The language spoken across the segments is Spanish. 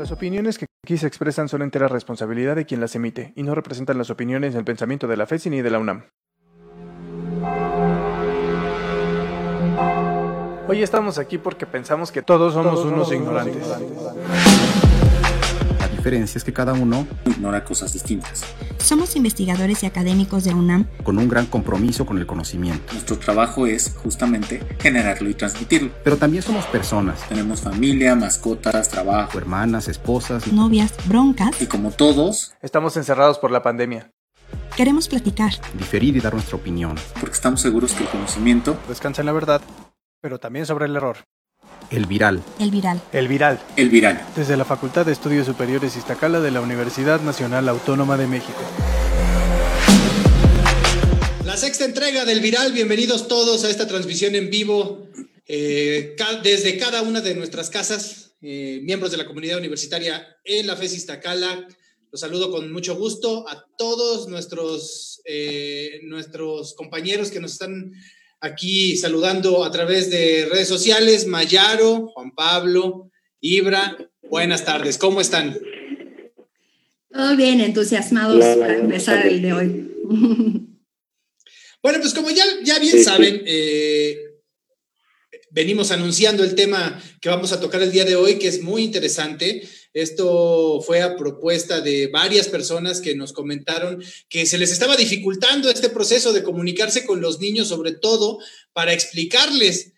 Las opiniones que aquí se expresan son entera responsabilidad de quien las emite y no representan las opiniones ni el pensamiento de la FESI ni de la UNAM. Hoy estamos aquí porque pensamos que todos somos unos ignorantes. Diferencia es que cada uno ignora cosas distintas. Somos investigadores y académicos de UNAM con un gran compromiso con el conocimiento. Nuestro trabajo es justamente generarlo y transmitirlo. Pero también somos personas. Tenemos familia, mascotas, trabajo, hermanas, esposas, novias, broncas. Y como todos, estamos encerrados por la pandemia. Queremos platicar, diferir y dar nuestra opinión. Porque estamos seguros que el conocimiento descansa en la verdad, pero también sobre el error. El Viral. El Viral. El Viral. El Viral. Desde la Facultad de Estudios Superiores Iztacala de la Universidad Nacional Autónoma de México. La sexta entrega del Viral. Bienvenidos todos a esta transmisión en vivo eh, desde cada una de nuestras casas, eh, miembros de la comunidad universitaria en la FES Iztacala. Los saludo con mucho gusto a todos nuestros, eh, nuestros compañeros que nos están aquí saludando a través de redes sociales, Mayaro, Juan Pablo, Ibra, buenas tardes, ¿cómo están? Todo bien, entusiasmados para empezar el de hoy. Bueno, pues como ya, ya bien saben, eh, venimos anunciando el tema que vamos a tocar el día de hoy, que es muy interesante. Esto fue a propuesta de varias personas que nos comentaron que se les estaba dificultando este proceso de comunicarse con los niños, sobre todo para explicarles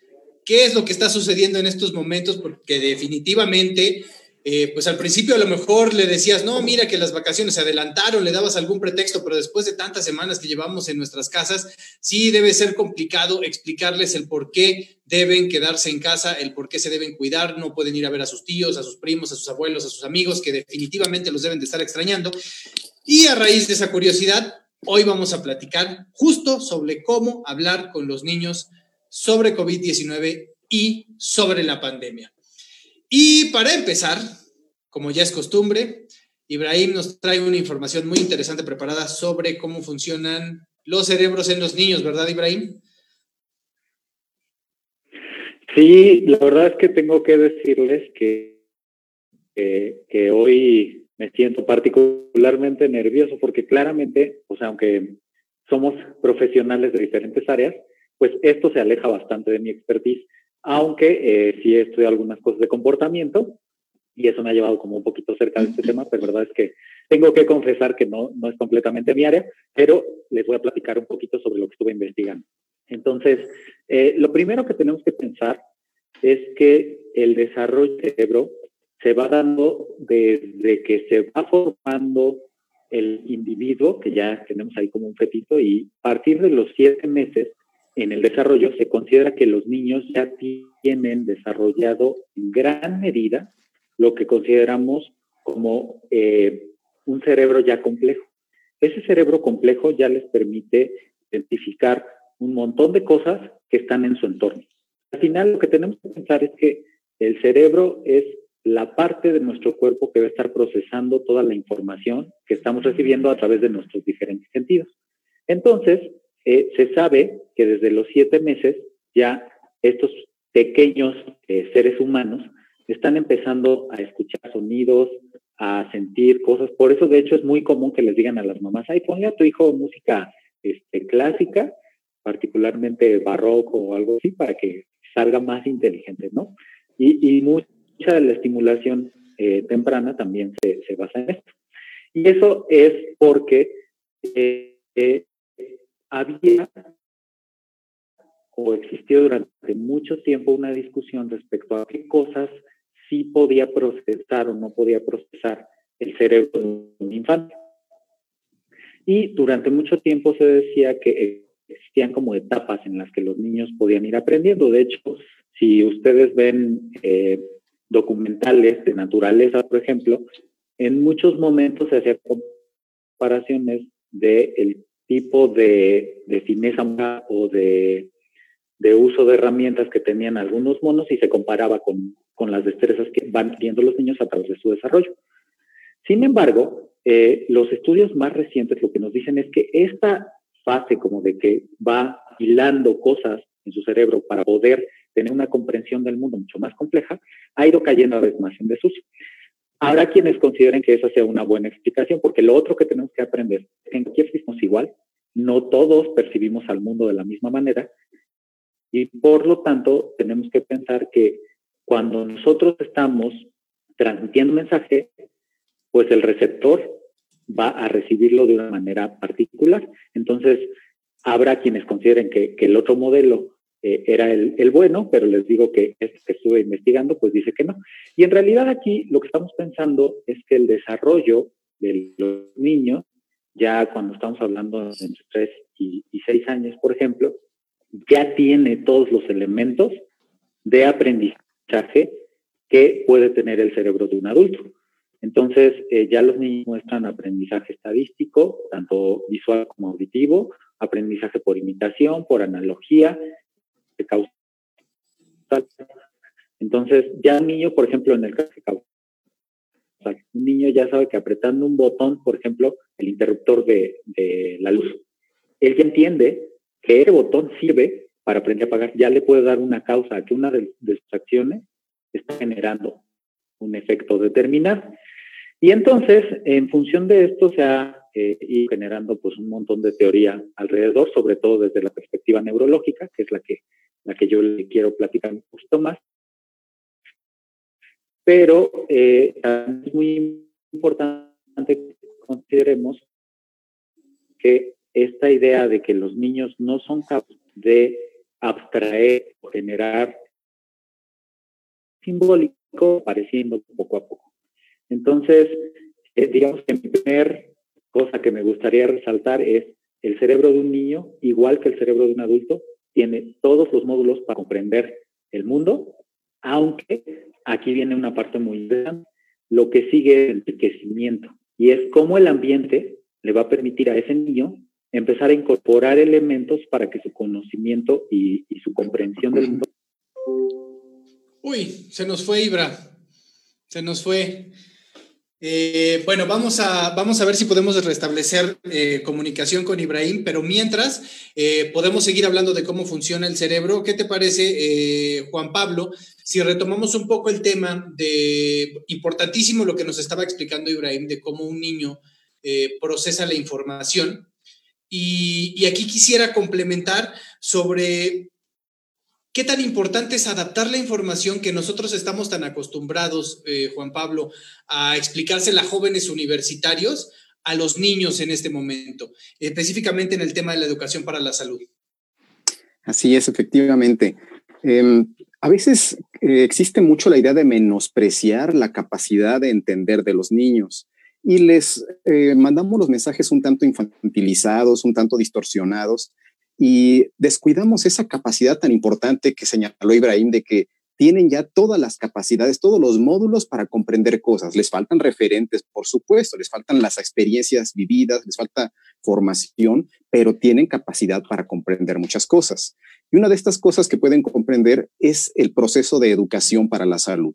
qué es lo que está sucediendo en estos momentos, porque definitivamente eh, pues al principio a lo mejor le decías, no, mira que las vacaciones se adelantaron, le dabas algún pretexto, pero después de tantas semanas que llevamos en nuestras casas, sí debe ser complicado explicarles el por qué deben quedarse en casa, el por qué se deben cuidar, no pueden ir a ver a sus tíos, a sus primos, a sus abuelos, a sus amigos, que definitivamente los deben de estar extrañando. Y a raíz de esa curiosidad, hoy vamos a platicar justo sobre cómo hablar con los niños sobre COVID-19 y sobre la pandemia. Y para empezar, como ya es costumbre, Ibrahim nos trae una información muy interesante preparada sobre cómo funcionan los cerebros en los niños, ¿verdad, Ibrahim? Sí, la verdad es que tengo que decirles que, que hoy me siento particularmente nervioso porque claramente, o sea, aunque somos profesionales de diferentes áreas, pues esto se aleja bastante de mi expertise aunque eh, sí he algunas cosas de comportamiento y eso me ha llevado como un poquito cerca de este tema, pero verdad es que tengo que confesar que no, no es completamente mi área, pero les voy a platicar un poquito sobre lo que estuve investigando. Entonces, eh, lo primero que tenemos que pensar es que el desarrollo del cerebro se va dando desde que se va formando el individuo, que ya tenemos ahí como un fetito, y a partir de los siete meses en el desarrollo se considera que los niños ya tienen desarrollado en gran medida lo que consideramos como eh, un cerebro ya complejo. Ese cerebro complejo ya les permite identificar un montón de cosas que están en su entorno. Al final lo que tenemos que pensar es que el cerebro es la parte de nuestro cuerpo que va a estar procesando toda la información que estamos recibiendo a través de nuestros diferentes sentidos. Entonces, eh, se sabe que desde los siete meses ya estos pequeños eh, seres humanos están empezando a escuchar sonidos, a sentir cosas. Por eso, de hecho, es muy común que les digan a las mamás, ay, ponle a tu hijo música este, clásica, particularmente barroco o algo así, para que salga más inteligente, ¿no? Y, mucha de la estimulación eh, temprana también se, se, basa en esto. Y eso es porque había o existió durante mucho tiempo una discusión respecto a qué cosas sí podía procesar o no podía procesar el cerebro de un infante. Y durante mucho tiempo se decía que existían como etapas en las que los niños podían ir aprendiendo. De hecho, si ustedes ven eh, documentales de naturaleza, por ejemplo, en muchos momentos se hacían comparaciones del el tipo de, de fineza o de, de, uso de herramientas que tenían algunos monos y se comparaba con, con las destrezas que van teniendo los niños a través de su desarrollo. Sin embargo, eh, los estudios más recientes lo que nos dicen es que esta fase como de que va hilando cosas en su cerebro para poder tener una comprensión del mundo mucho más compleja, ha ido cayendo a vez más en desuso. Habrá quienes consideren que esa sea una buena explicación, porque lo otro que tenemos que aprender en cualquier sistema es igual, no todos percibimos al mundo de la misma manera, y por lo tanto tenemos que pensar que cuando nosotros estamos transmitiendo mensaje, pues el receptor va a recibirlo de una manera particular. Entonces, habrá quienes consideren que, el otro modelo eh, era el, bueno, pero les digo que este que estuve investigando, pues dice que no. Y en realidad aquí lo que estamos pensando es que el desarrollo de los niños, ya cuando estamos hablando entre 3 y, y 6 años, por ejemplo, ya tiene todos los elementos de aprendizaje que puede tener el cerebro de un adulto. Entonces, eh, ya los niños muestran aprendizaje estadístico, tanto visual como auditivo, aprendizaje por imitación, por analogía, de causa. Entonces, ya un niño, por ejemplo, en el caso de causa, un niño ya sabe que apretando un botón, por ejemplo, el interruptor de, de la luz, él ya entiende que ese botón sirve para aprender a apagar, ya le puede dar una causa que una de, sus acciones está generando un efecto determinado. Y entonces, en función de esto, se ha eh, ido generando pues un montón de teoría alrededor, sobre todo desde la perspectiva neurológica, que es la que, la que yo le quiero platicar un poquito más. Pero eh, es muy importante que consideremos que esta idea de que los niños no son capaces de abstraer o generar simbólico apareciendo poco a poco. Entonces, eh, digamos que mi primer cosa que me gustaría resaltar es el cerebro de un niño, igual que el cerebro de un adulto, tiene todos los módulos para comprender el mundo, aunque aquí viene una parte muy importante, lo que sigue es el enriquecimiento, y es cómo el ambiente le va a permitir a ese niño empezar a incorporar elementos para que su conocimiento y, su comprensión del mundo. Uy, se nos fue Ibra, se nos fue. Eh, bueno, vamos a, vamos a ver si podemos restablecer eh, comunicación con Ibrahim, pero mientras eh, podemos seguir hablando de cómo funciona el cerebro. ¿Qué te parece, Juan Pablo, si retomamos un poco el tema de importantísimo lo que nos estaba explicando Ibrahim de cómo un niño procesa la información? Y, aquí quisiera complementar sobre qué tan importante es adaptar la información que nosotros estamos tan acostumbrados, eh, Juan Pablo, a explicársela a jóvenes universitarios, a los niños en este momento, específicamente en el tema de la educación para la salud. Así es, efectivamente. Em, a veces eh, existe mucho la idea de menospreciar la capacidad de entender de los niños y les eh, mandamos los mensajes un tanto infantilizados, un tanto distorsionados y descuidamos esa capacidad tan importante que señaló Ibrahim de que tienen ya todas las capacidades, todos los módulos para comprender cosas. Les faltan referentes, por supuesto, les faltan las experiencias vividas, les falta formación, pero tienen capacidad para comprender muchas cosas. Y una de estas cosas que pueden comprender es el proceso de educación para la salud.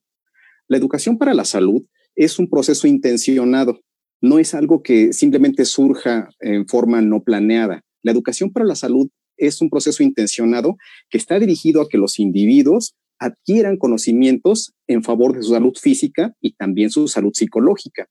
La educación para la salud es un proceso intencionado, no es algo que simplemente surja en forma no planeada. La educación para la salud es un proceso intencionado que está dirigido a que los individuos adquieran conocimientos en favor de su salud física y también su salud psicológica.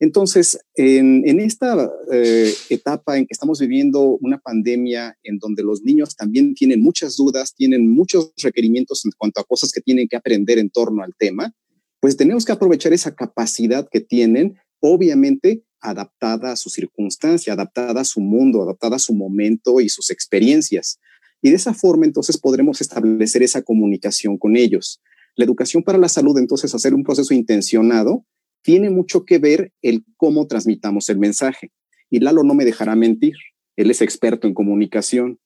Entonces, en, esta eh, etapa en que estamos viviendo una pandemia en donde los niños también tienen muchas dudas, tienen muchos requerimientos en cuanto a cosas que tienen que aprender en torno al tema, pues tenemos que aprovechar esa capacidad que tienen, obviamente adaptada a su circunstancia, adaptada a su mundo, adaptada a su momento y sus experiencias. Y de esa forma entonces podremos establecer esa comunicación con ellos. La educación para la salud, entonces, hacer un proceso intencionado, tiene mucho que ver el cómo transmitamos el mensaje. Y Lalo no me dejará mentir. Él es experto en comunicación.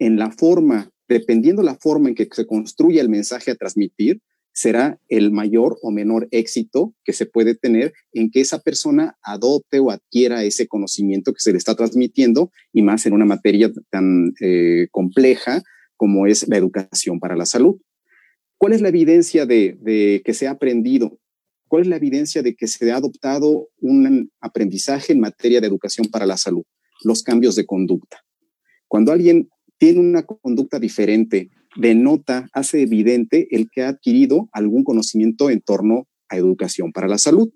En la forma, dependiendo la forma en que se construye el mensaje a transmitir, será el mayor o menor éxito que se puede tener en que esa persona adopte o adquiera ese conocimiento que se le está transmitiendo y más en una materia tan eh, compleja como es la educación para la salud. ¿Cuál es la evidencia de, de que se ha aprendido? ¿Cuál es la evidencia de que se ha adoptado un aprendizaje en materia de educación para la salud? Los cambios de conducta. Cuando alguien tiene una conducta diferente denota, hace evidente el que ha adquirido algún conocimiento en torno a educación para la salud.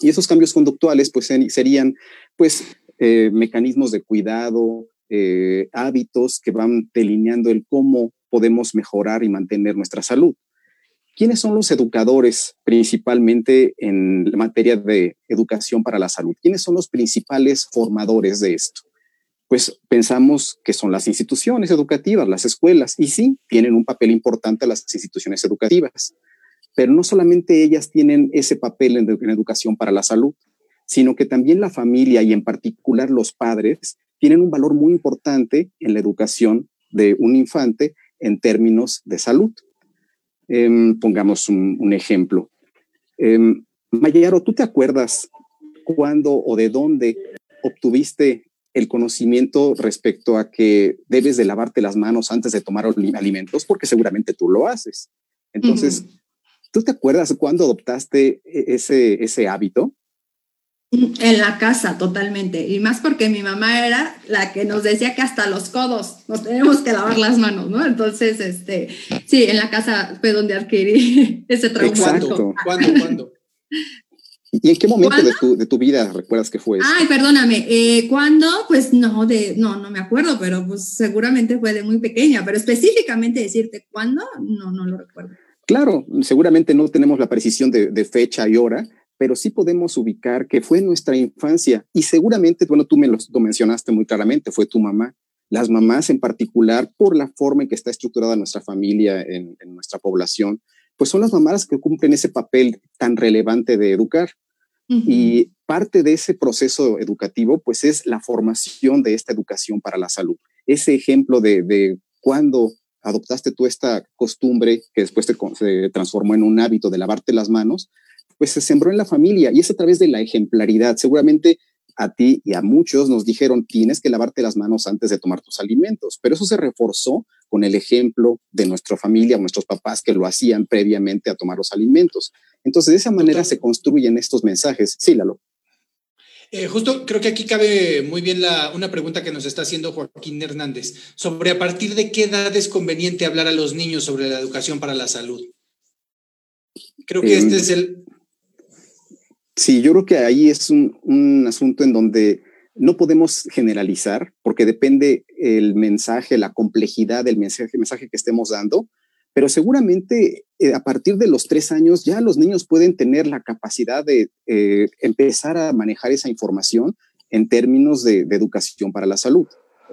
Y esos cambios conductuales pues serían pues eh, mecanismos de cuidado, eh, hábitos que van delineando el cómo podemos mejorar y mantener nuestra salud. ¿Quiénes son los educadores principalmente en materia de educación para la salud? ¿Quiénes son los principales formadores de esto? Pues pensamos que son las instituciones educativas, las escuelas, y sí, tienen un papel importante las instituciones educativas, pero no solamente ellas tienen ese papel en, en educación para la salud, sino que también la familia y en particular los padres tienen un valor muy importante en la educación de un infante en términos de salud. Em, pongamos un, ejemplo. Eh, Mayaro, ¿tú te acuerdas cuándo o de dónde obtuviste el conocimiento respecto a que debes de lavarte las manos antes de tomar alimentos? Porque seguramente tú lo haces. Entonces, ¿tú te acuerdas cuándo adoptaste e-, ese, ese hábito? En la casa, totalmente. Y más porque mi mamá era la que nos decía que hasta los codos nos tenemos que lavar las manos, ¿no? Entonces, este, sí, en la casa fue donde adquirí ese trauma. Exacto. ¿Cuándo? ¿Cuándo? ¿Y en qué momento de tu, de tu, vida recuerdas que fue eso? Ay, perdóname, eh, ¿cuándo? Pues no, de, no, no me acuerdo, pero pues seguramente fue de muy pequeña, pero específicamente decirte cuándo, no, no lo recuerdo. Claro, seguramente no tenemos la precisión de, de fecha y hora, pero sí podemos ubicar que fue nuestra infancia y seguramente, bueno, tú me lo, mencionaste muy claramente, fue tu mamá. Las mamás en particular, por la forma en que está estructurada nuestra familia en, nuestra población, pues son las mamás que cumplen ese papel tan relevante de educar. Y parte de ese proceso educativo, pues es la formación de esta educación para la salud. Ese ejemplo de, de cuando adoptaste tú esta costumbre que después se transformó en un hábito de lavarte las manos, pues se sembró en la familia y es a través de la ejemplaridad. Seguramente a ti y a muchos nos dijeron, tienes que lavarte las manos antes de tomar tus alimentos, pero eso se reforzó con el ejemplo de nuestra familia, nuestros papás que lo hacían previamente a tomar los alimentos. Entonces, de esa manera se construyen estos mensajes. Sí, Lalo. Eh, justo creo que aquí cabe muy bien la, una pregunta que nos está haciendo Joaquín Hernández sobre a partir de qué edad es conveniente hablar a los niños sobre la educación para la salud. Creo que este em, es el, Sí, yo creo que ahí es un, asunto en donde no podemos generalizar porque depende el mensaje, la complejidad del mensaje, mensaje que estemos dando, pero seguramente eh, a partir de los tres años ya los niños pueden tener la capacidad de eh, empezar a manejar esa información en términos de, educación para la salud.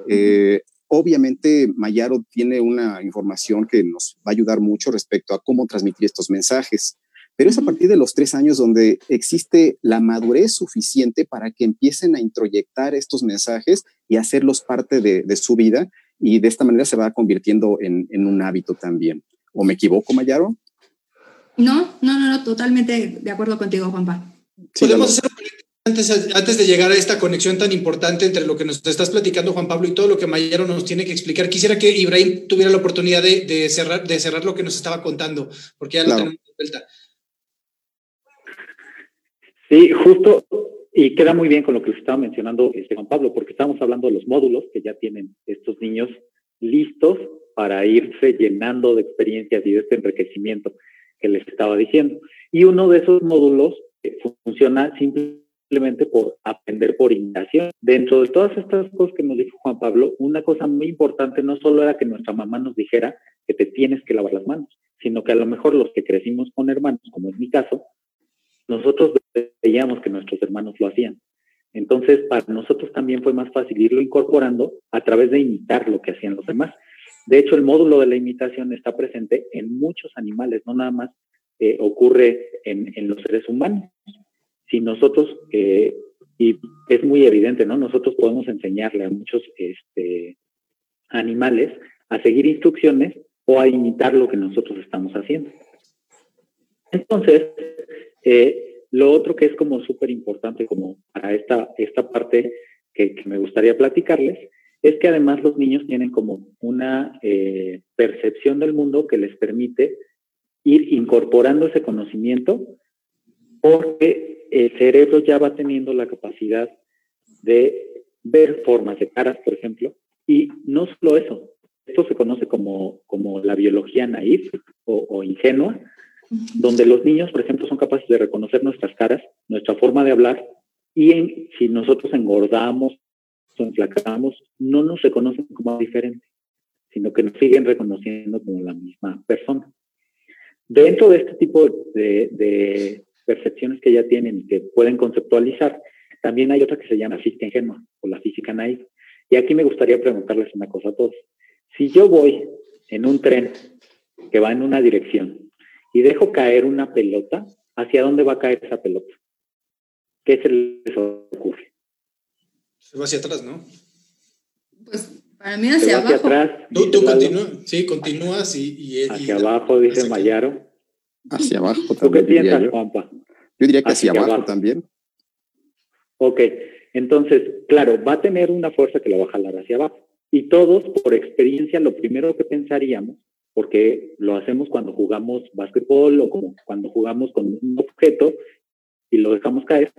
Eh, obviamente, Mayaro tiene una información que nos va a ayudar mucho respecto a cómo transmitir estos mensajes. Pero es a partir de los tres años donde existe la madurez suficiente para que empiecen a introyectar estos mensajes y hacerlos parte de, su vida y de esta manera se va convirtiendo en, un hábito también. ¿O me equivoco, Mayaro? No, no, no, no, totalmente de acuerdo contigo, Juanpa. Podemos hacer antes, antes de llegar a esta conexión tan importante entre lo que nos estás platicando, Juan Pablo, y todo lo que Mayaro nos tiene que explicar, quisiera que Ibrahim tuviera la oportunidad de, cerrar, de cerrar lo que nos estaba contando, porque ya lo tenemos de vuelta. Sí, justo, y queda muy bien con lo que estaba mencionando este Juan Pablo, porque estamos hablando de los módulos que ya tienen estos niños listos para irse llenando de experiencias y de este enriquecimiento que les estaba diciendo. Y uno de esos módulos eh, funciona simplemente por aprender por imitación. Dentro de todas estas cosas que nos dijo Juan Pablo, una cosa muy importante no solo era que nuestra mamá nos dijera que te tienes que lavar las manos, sino que a lo mejor los que crecimos con hermanos, como es mi caso, nosotros veíamos que nuestros hermanos lo hacían. Entonces, para nosotros también fue más fácil irlo incorporando a través de imitar lo que hacían los demás. De hecho, el módulo de la imitación está presente en muchos animales, no nada más eh, ocurre en, los seres humanos. Si nosotros, eh, y es muy evidente, ¿no? Nosotros podemos enseñarle a muchos este, animales a seguir instrucciones o a imitar lo que nosotros estamos haciendo. Entonces, eh, lo otro que es como súper importante como para esta, esta parte que, me gustaría platicarles es que además los niños tienen como una eh, percepción del mundo que les permite ir incorporando ese conocimiento porque el cerebro ya va teniendo la capacidad de ver formas de caras, por ejemplo, y no solo eso, esto se conoce como, como la biología naif o, o ingenua, donde los niños, por ejemplo, son capaces de reconocer nuestras caras, nuestra forma de hablar, y si nosotros engordamos o enflacamos, no nos reconocen como diferente, sino que nos siguen reconociendo como la misma persona. Dentro de este tipo de, percepciones que ya tienen y que pueden conceptualizar, también hay otra que se llama física ingenua o la física naive. Y aquí me gustaría preguntarles una cosa a todos. Si yo voy en un tren que va en una dirección y dejo caer una pelota, ¿hacia dónde va a caer esa pelota? ¿Qué se les ocurre? Se va hacia atrás, ¿no? Pues para mí hacia abajo. atrás, tú, tú continúas, sí, continúas y... y hacia abajo, dice Mayaro. Hacia abajo también. ¿Tú qué piensas, Juanpa? Yo diría que hacia, abajo, también. Ok, entonces, claro, va a tener una fuerza que la va a jalar hacia abajo. Y todos, por experiencia, lo primero que pensaríamos, porque lo hacemos cuando jugamos básquetbol o como cuando jugamos con un objeto y lo dejamos caer,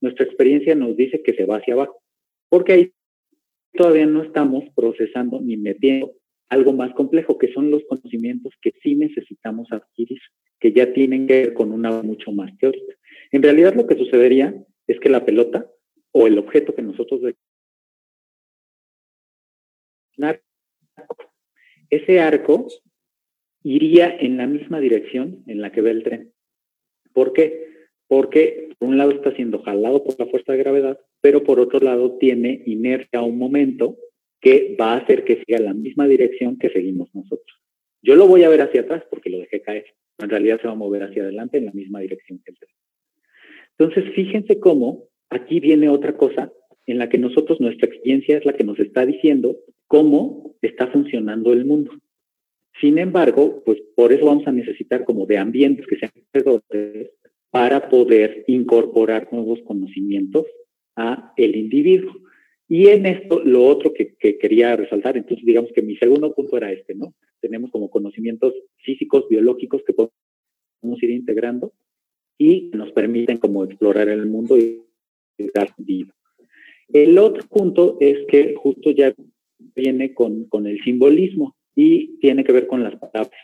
nuestra experiencia nos dice que se va hacia abajo, porque ahí todavía no estamos procesando ni metiendo algo más complejo, que son los conocimientos que sí necesitamos adquirir, que ya tienen que ver con una mucho más teórica. En realidad lo que sucedería es que la pelota o el objeto que nosotros ese arco iría en la misma dirección en la que ve el tren. ¿Por qué? Porque por un lado está siendo jalado por la fuerza de gravedad, pero por otro lado tiene inercia a un momento que va a hacer que siga la misma dirección que seguimos nosotros. Yo lo voy a ver hacia atrás porque lo dejé caer. En realidad se va a mover hacia adelante en la misma dirección que el tren. Entonces, fíjense cómo aquí viene otra cosa en la que nosotros, nuestra experiencia es la que nos está diciendo cómo está funcionando el mundo. Sin embargo, pues por eso vamos a necesitar como de ambientes que sean para poder incorporar nuevos conocimientos a el individuo. Y en esto, lo otro que, que, quería resaltar, entonces digamos que mi segundo punto era este, ¿no? Tenemos como conocimientos físicos, biológicos que podemos ir integrando y nos permiten como explorar el mundo y dar vida. El otro punto es que justo ya viene con, con el simbolismo y tiene que ver con las palabras.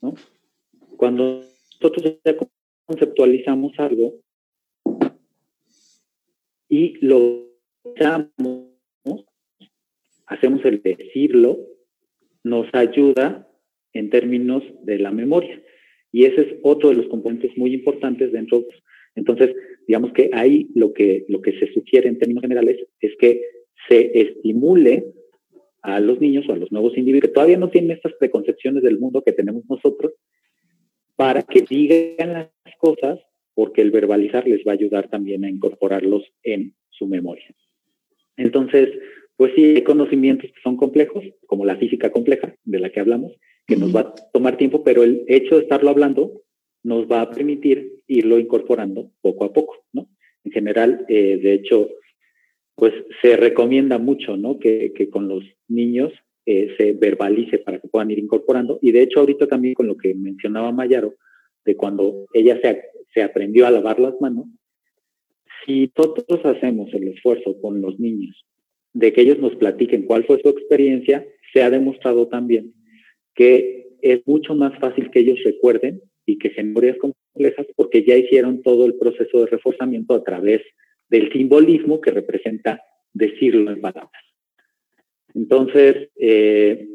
¿no? Cuando nosotros ya conceptualizamos algo y lo usamos, hacemos el decirlo, nos ayuda en términos de la memoria. Y ese es otro de los componentes muy importantes dentro. Entonces, digamos que ahí lo que, lo que se sugiere en términos generales es que se estimule a los niños o a los nuevos individuos que todavía no tienen estas preconcepciones del mundo que tenemos nosotros, para que digan las cosas, porque el verbalizar les va a ayudar también a incorporarlos en su memoria. Entonces, pues sí, hay conocimientos que son complejos, como la física compleja de la que hablamos, que nos va a tomar tiempo, pero el hecho de estarlo hablando nos va a permitir irlo incorporando poco a poco, ¿no? En general, eh, de hecho, pues se recomienda mucho, ¿no? Que, con los niños eh, se verbalice para que puedan ir incorporando. Y de hecho, ahorita también con lo que mencionaba Mayaro, de cuando ella se, se aprendió a lavar las manos, si nosotros hacemos el esfuerzo con los niños de que ellos nos platiquen cuál fue su experiencia, se ha demostrado también que es mucho más fácil que ellos recuerden y que memorias complejas porque ya hicieron todo el proceso de reforzamiento a través del simbolismo que representa decirlo en palabras. Entonces, eh,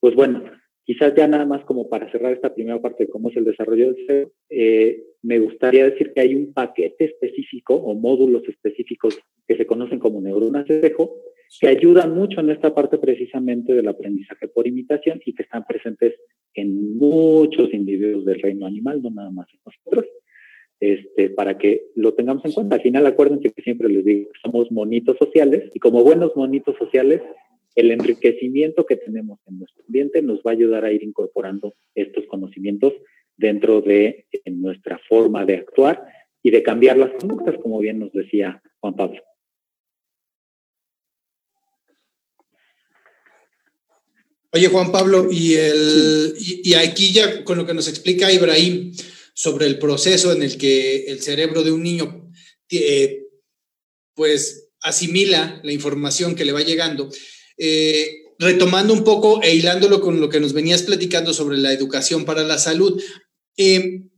pues bueno, quizás ya nada más como para cerrar esta primera parte de cómo es el desarrollo del ser, eh, me gustaría decir que hay un paquete específico o módulos específicos que se conocen como neuronas espejo, que ayudan mucho en esta parte precisamente del aprendizaje por imitación y que están presentes en muchos individuos del reino animal, no nada más en nosotros este, para que lo tengamos en cuenta. Al final, acuérdense que siempre les digo, somos monitos sociales y como buenos monitos sociales, el enriquecimiento que tenemos en nuestro ambiente nos va a ayudar a ir incorporando estos conocimientos dentro de nuestra forma de actuar y de cambiar las conductas, como bien nos decía Juan Pablo. Oye, Juan Pablo, y, el, y aquí ya con lo que nos explica Ibrahim, sobre el proceso en el que el cerebro de un niño eh, pues asimila la información que le va llegando. Eh, retomando un poco e hilándolo con lo que nos venías platicando sobre la educación para la salud, Em,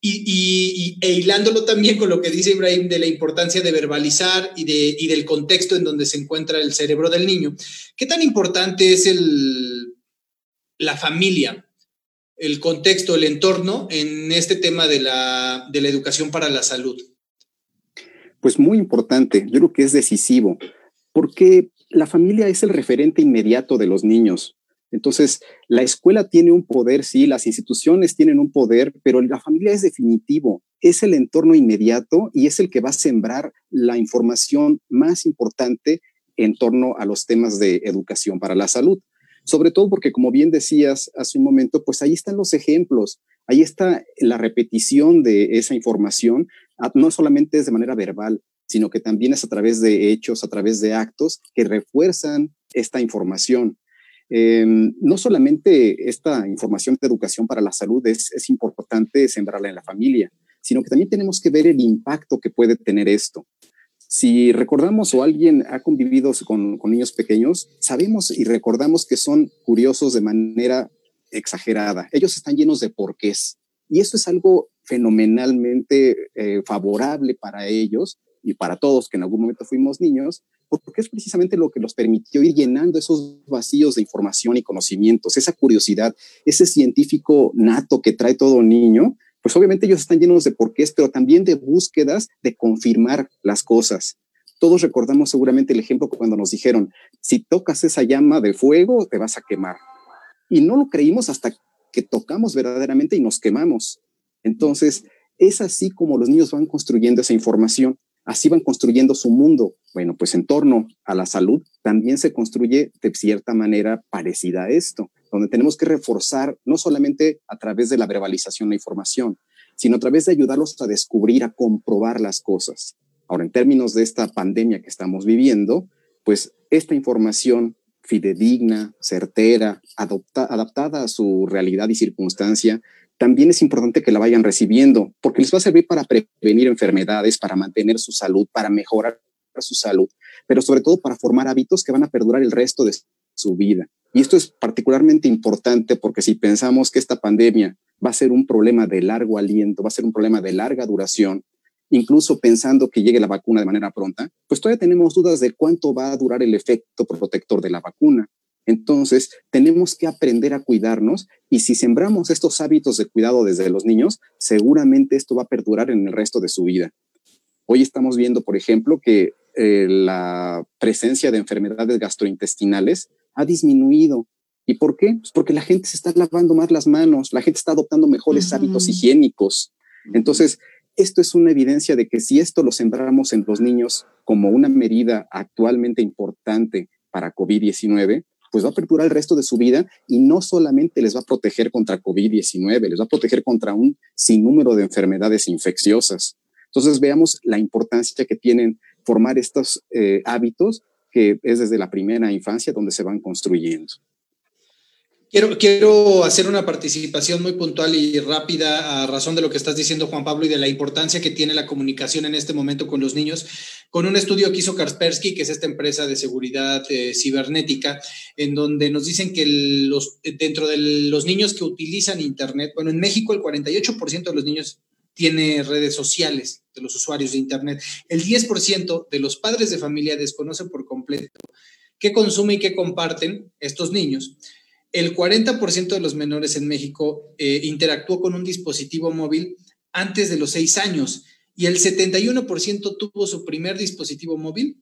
y, e hilándolo también con lo que dice Ibrahim de la importancia de verbalizar y, de, y del contexto en donde se encuentra el cerebro del niño, ¿qué tan importante es el, la familia, el contexto, el entorno en este tema de la, de la educación para la salud? Pues muy importante, yo creo que es decisivo, porque la familia es el referente inmediato de los niños. Entonces, la escuela tiene un poder, sí, las instituciones tienen un poder, pero la familia es definitivo, es el entorno inmediato y es el que va a sembrar la información más importante en torno a los temas de educación para la salud. Sobre todo porque, como bien decías hace un momento, pues ahí están los ejemplos, ahí está la repetición de esa información, no solamente es de manera verbal, sino que también es a través de hechos, a través de actos que refuerzan esta información. Em, no solamente esta información de educación para la salud es, es importante sembrarla en la familia, sino que también tenemos que ver el impacto que puede tener esto. Si recordamos o alguien ha convivido con, niños pequeños, sabemos y recordamos que son curiosos de manera exagerada. Ellos están llenos de porqués. Y esto es algo fenomenalmente eh, favorable para ellos y para todos que en algún momento fuimos niños, porque es precisamente lo que nos permitió ir llenando esos vacíos de información y conocimientos, esa curiosidad, ese científico nato que trae todo niño, pues obviamente ellos están llenos de porqués, pero también de búsquedas de confirmar las cosas. Todos recordamos seguramente el ejemplo cuando nos dijeron, si tocas esa llama de fuego, te vas a quemar. Y no lo creímos hasta que tocamos verdaderamente y nos quemamos. Entonces, es así como los niños van construyendo esa información. Así van construyendo su mundo. Bueno, pues en torno a la salud también se construye de cierta manera parecida a esto, donde tenemos que reforzar no solamente a través de la verbalización la información, sino a través de ayudarlos a descubrir, a comprobar las cosas. Ahora, en términos de esta pandemia que estamos viviendo, pues esta información fidedigna, certera, adaptada a su realidad y circunstancia, también es importante que la vayan recibiendo, porque les va a servir para prevenir enfermedades, para mantener su salud, para mejorar su salud, pero sobre todo para formar hábitos que van a perdurar el resto de su vida. Y esto es particularmente importante porque si pensamos que esta pandemia va a ser un problema de largo aliento, va a ser un problema de larga duración, incluso pensando que llegue la vacuna de manera pronta, pues todavía tenemos dudas de cuánto va a durar el efecto protector de la vacuna. Entonces, tenemos que aprender a cuidarnos y si sembramos estos hábitos de cuidado desde los niños, seguramente esto va a perdurar en el resto de su vida. Hoy estamos viendo, por ejemplo, que eh, la presencia de enfermedades gastrointestinales ha disminuido. ¿Y por qué? Pues porque la gente se está lavando más las manos, la gente está adoptando mejores hábitos higiénicos. Entonces, esto es una evidencia de que si esto lo sembramos en los niños como una medida actualmente importante para COVID-19, pues va a perdurar el resto de su vida y no solamente les va a proteger contra COVID-19, les va a proteger contra un sinnúmero de enfermedades infecciosas. Entonces veamos la importancia que tienen formar estos eh, hábitos que es desde la primera infancia donde se van construyendo. Quiero, quiero hacer una participación muy puntual y rápida a razón de lo que estás diciendo, Juan Pablo, y de la importancia que tiene la comunicación en este momento con los niños, con un estudio que hizo Kaspersky, que es esta empresa de seguridad eh, cibernética, en donde nos dicen que los, dentro de los niños que utilizan Internet, bueno, en México el 48% de los niños tiene redes sociales, de los usuarios de Internet. El 10% de los padres de familia desconocen por completo qué consumen y qué comparten estos niños el 40% de los menores en México eh, interactuó con un dispositivo móvil antes de los seis años y el 71% tuvo su primer dispositivo móvil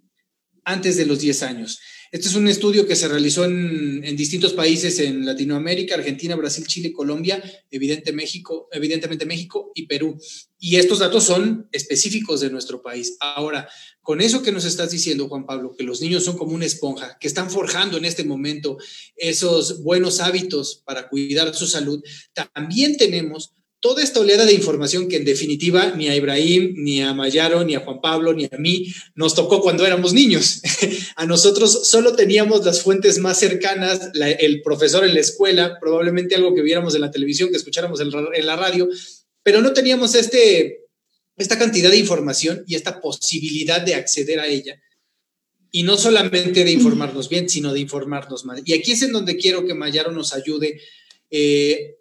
antes de los 10 años. Este es un estudio que se realizó en, distintos países en Latinoamérica, Argentina, Brasil, Chile, Colombia, evidente México, evidentemente México y Perú. Y estos datos son específicos de nuestro país. Ahora, con eso que nos estás diciendo, Juan Pablo, que los niños son como una esponja, que están forjando en este momento esos buenos hábitos para cuidar su salud, también tenemos toda esta oleada de información que en definitiva ni a Ibrahim, ni a Mayaro, ni a Juan Pablo, ni a mí nos tocó cuando éramos niños. a nosotros solo teníamos las fuentes más cercanas, el profesor en la escuela, probablemente algo que viéramos en la televisión, que escucháramos en, la radio, pero no teníamos este, esta cantidad de información y esta posibilidad de acceder a ella. Y no solamente de informarnos bien, sino de informarnos mal. Y aquí es en donde quiero que Mayaro nos ayude. Eh,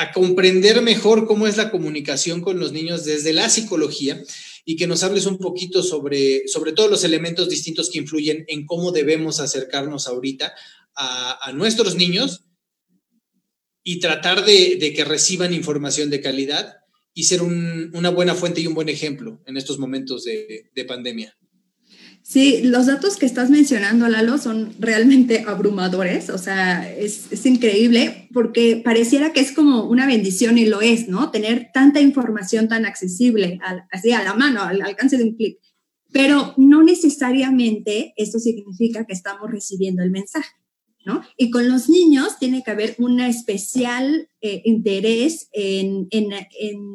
a comprender mejor cómo es la comunicación con los niños desde la psicología y que nos hables un poquito sobre, sobre todos los elementos distintos que influyen en cómo debemos acercarnos ahorita a, nuestros niños y tratar de, que reciban información de calidad y ser una buena fuente y un buen ejemplo en estos momentos de pandemia. Sí, los datos que estás mencionando, Lalo, son realmente abrumadores, o sea, es, increíble porque pareciera que es como una bendición y lo es, ¿no? Tener tanta información tan accesible, así a la mano, al alcance de un clic. Pero no necesariamente esto significa que estamos recibiendo el mensaje, ¿no? Y con los niños tiene que haber un especial eh, interés en,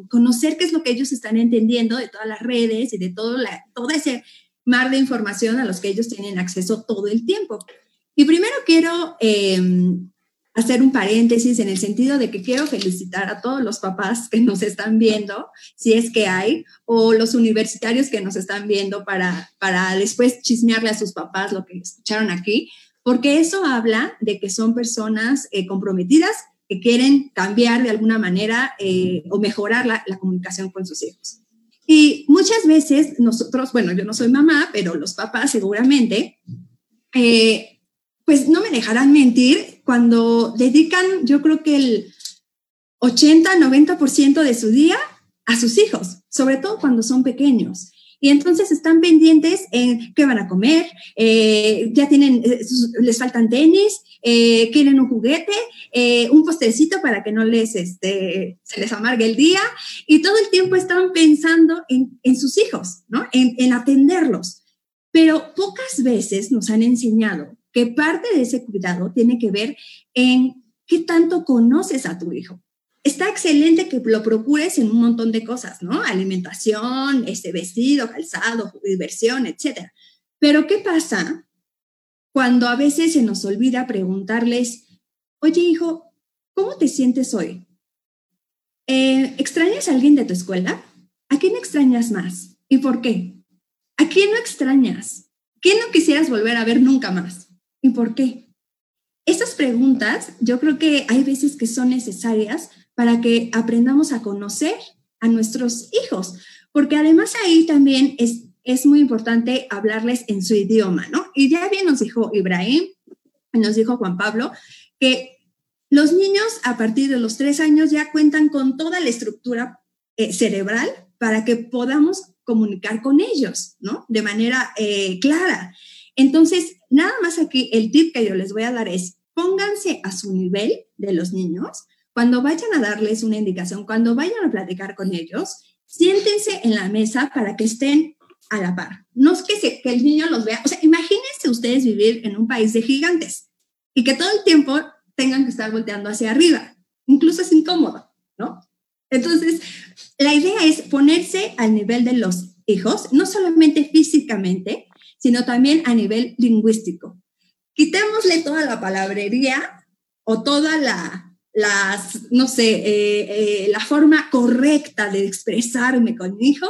conocer qué es lo que ellos están entendiendo de todas las redes y de todo, la, todo ese mar de información a los que ellos tienen acceso todo el tiempo. Y primero quiero em, hacer un paréntesis en el sentido de que quiero felicitar a todos los papás que nos están viendo, si es que hay, o los universitarios que nos están viendo para, para después chismearle a sus papás lo que escucharon aquí, porque eso habla de que son personas eh, comprometidas que quieren cambiar de alguna manera eh, o mejorar la comunicación con sus hijos. Y muchas veces nosotros, bueno, yo no soy mamá, pero los papás seguramente, eh, pues no me dejarán mentir cuando dedican, yo creo que el 80, 90% de su día a sus hijos, sobre todo cuando son pequeños. Y entonces están pendientes en qué van a comer, eh, ya tienen, eh, les faltan tenis, eh, quieren un juguete, un postrecito para que no les, este, se les amargue el día. Y todo el tiempo están pensando en, en sus hijos, ¿no? En, en atenderlos. Pero pocas veces nos han enseñado que parte de ese cuidado tiene que ver en qué tanto conoces a tu hijo está excelente que lo procures en un montón de cosas, ¿no? Alimentación, este vestido, calzado, diversión, etc. Pero ¿qué pasa cuando a veces se nos olvida preguntarles, oye hijo, ¿cómo te sientes hoy? Eh, ¿Extrañas a alguien de tu escuela? ¿A quién extrañas más? ¿Y por qué? ¿A quién no extrañas? ¿Quién no quisieras volver a ver nunca más? ¿Y por qué? Esas preguntas yo creo que hay veces que son necesarias para que aprendamos a conocer a nuestros hijos, porque además ahí también es, es muy importante hablarles en su idioma, ¿no? Y ya bien nos dijo Ibrahim, nos dijo Juan Pablo, que los niños a partir de los tres años ya cuentan con toda la estructura eh, cerebral para que podamos comunicar con ellos, ¿no? De manera eh, clara. Entonces, nada más aquí, el tip que yo les voy a dar es, pónganse a su nivel de los niños, cuando vayan a darles una indicación, cuando vayan a platicar con ellos, siéntense en la mesa para que estén a la par. No es que, el niño los vea. O sea, imagínense ustedes vivir en un país de gigantes y que todo el tiempo tengan que estar volteando hacia arriba. Incluso es incómodo, ¿no? Entonces, la idea es ponerse al nivel de los hijos, no solamente físicamente, sino también a nivel lingüístico. Quitémosle toda la palabrería o toda la las, no sé, eh, eh, la forma correcta de expresarme con mi hijo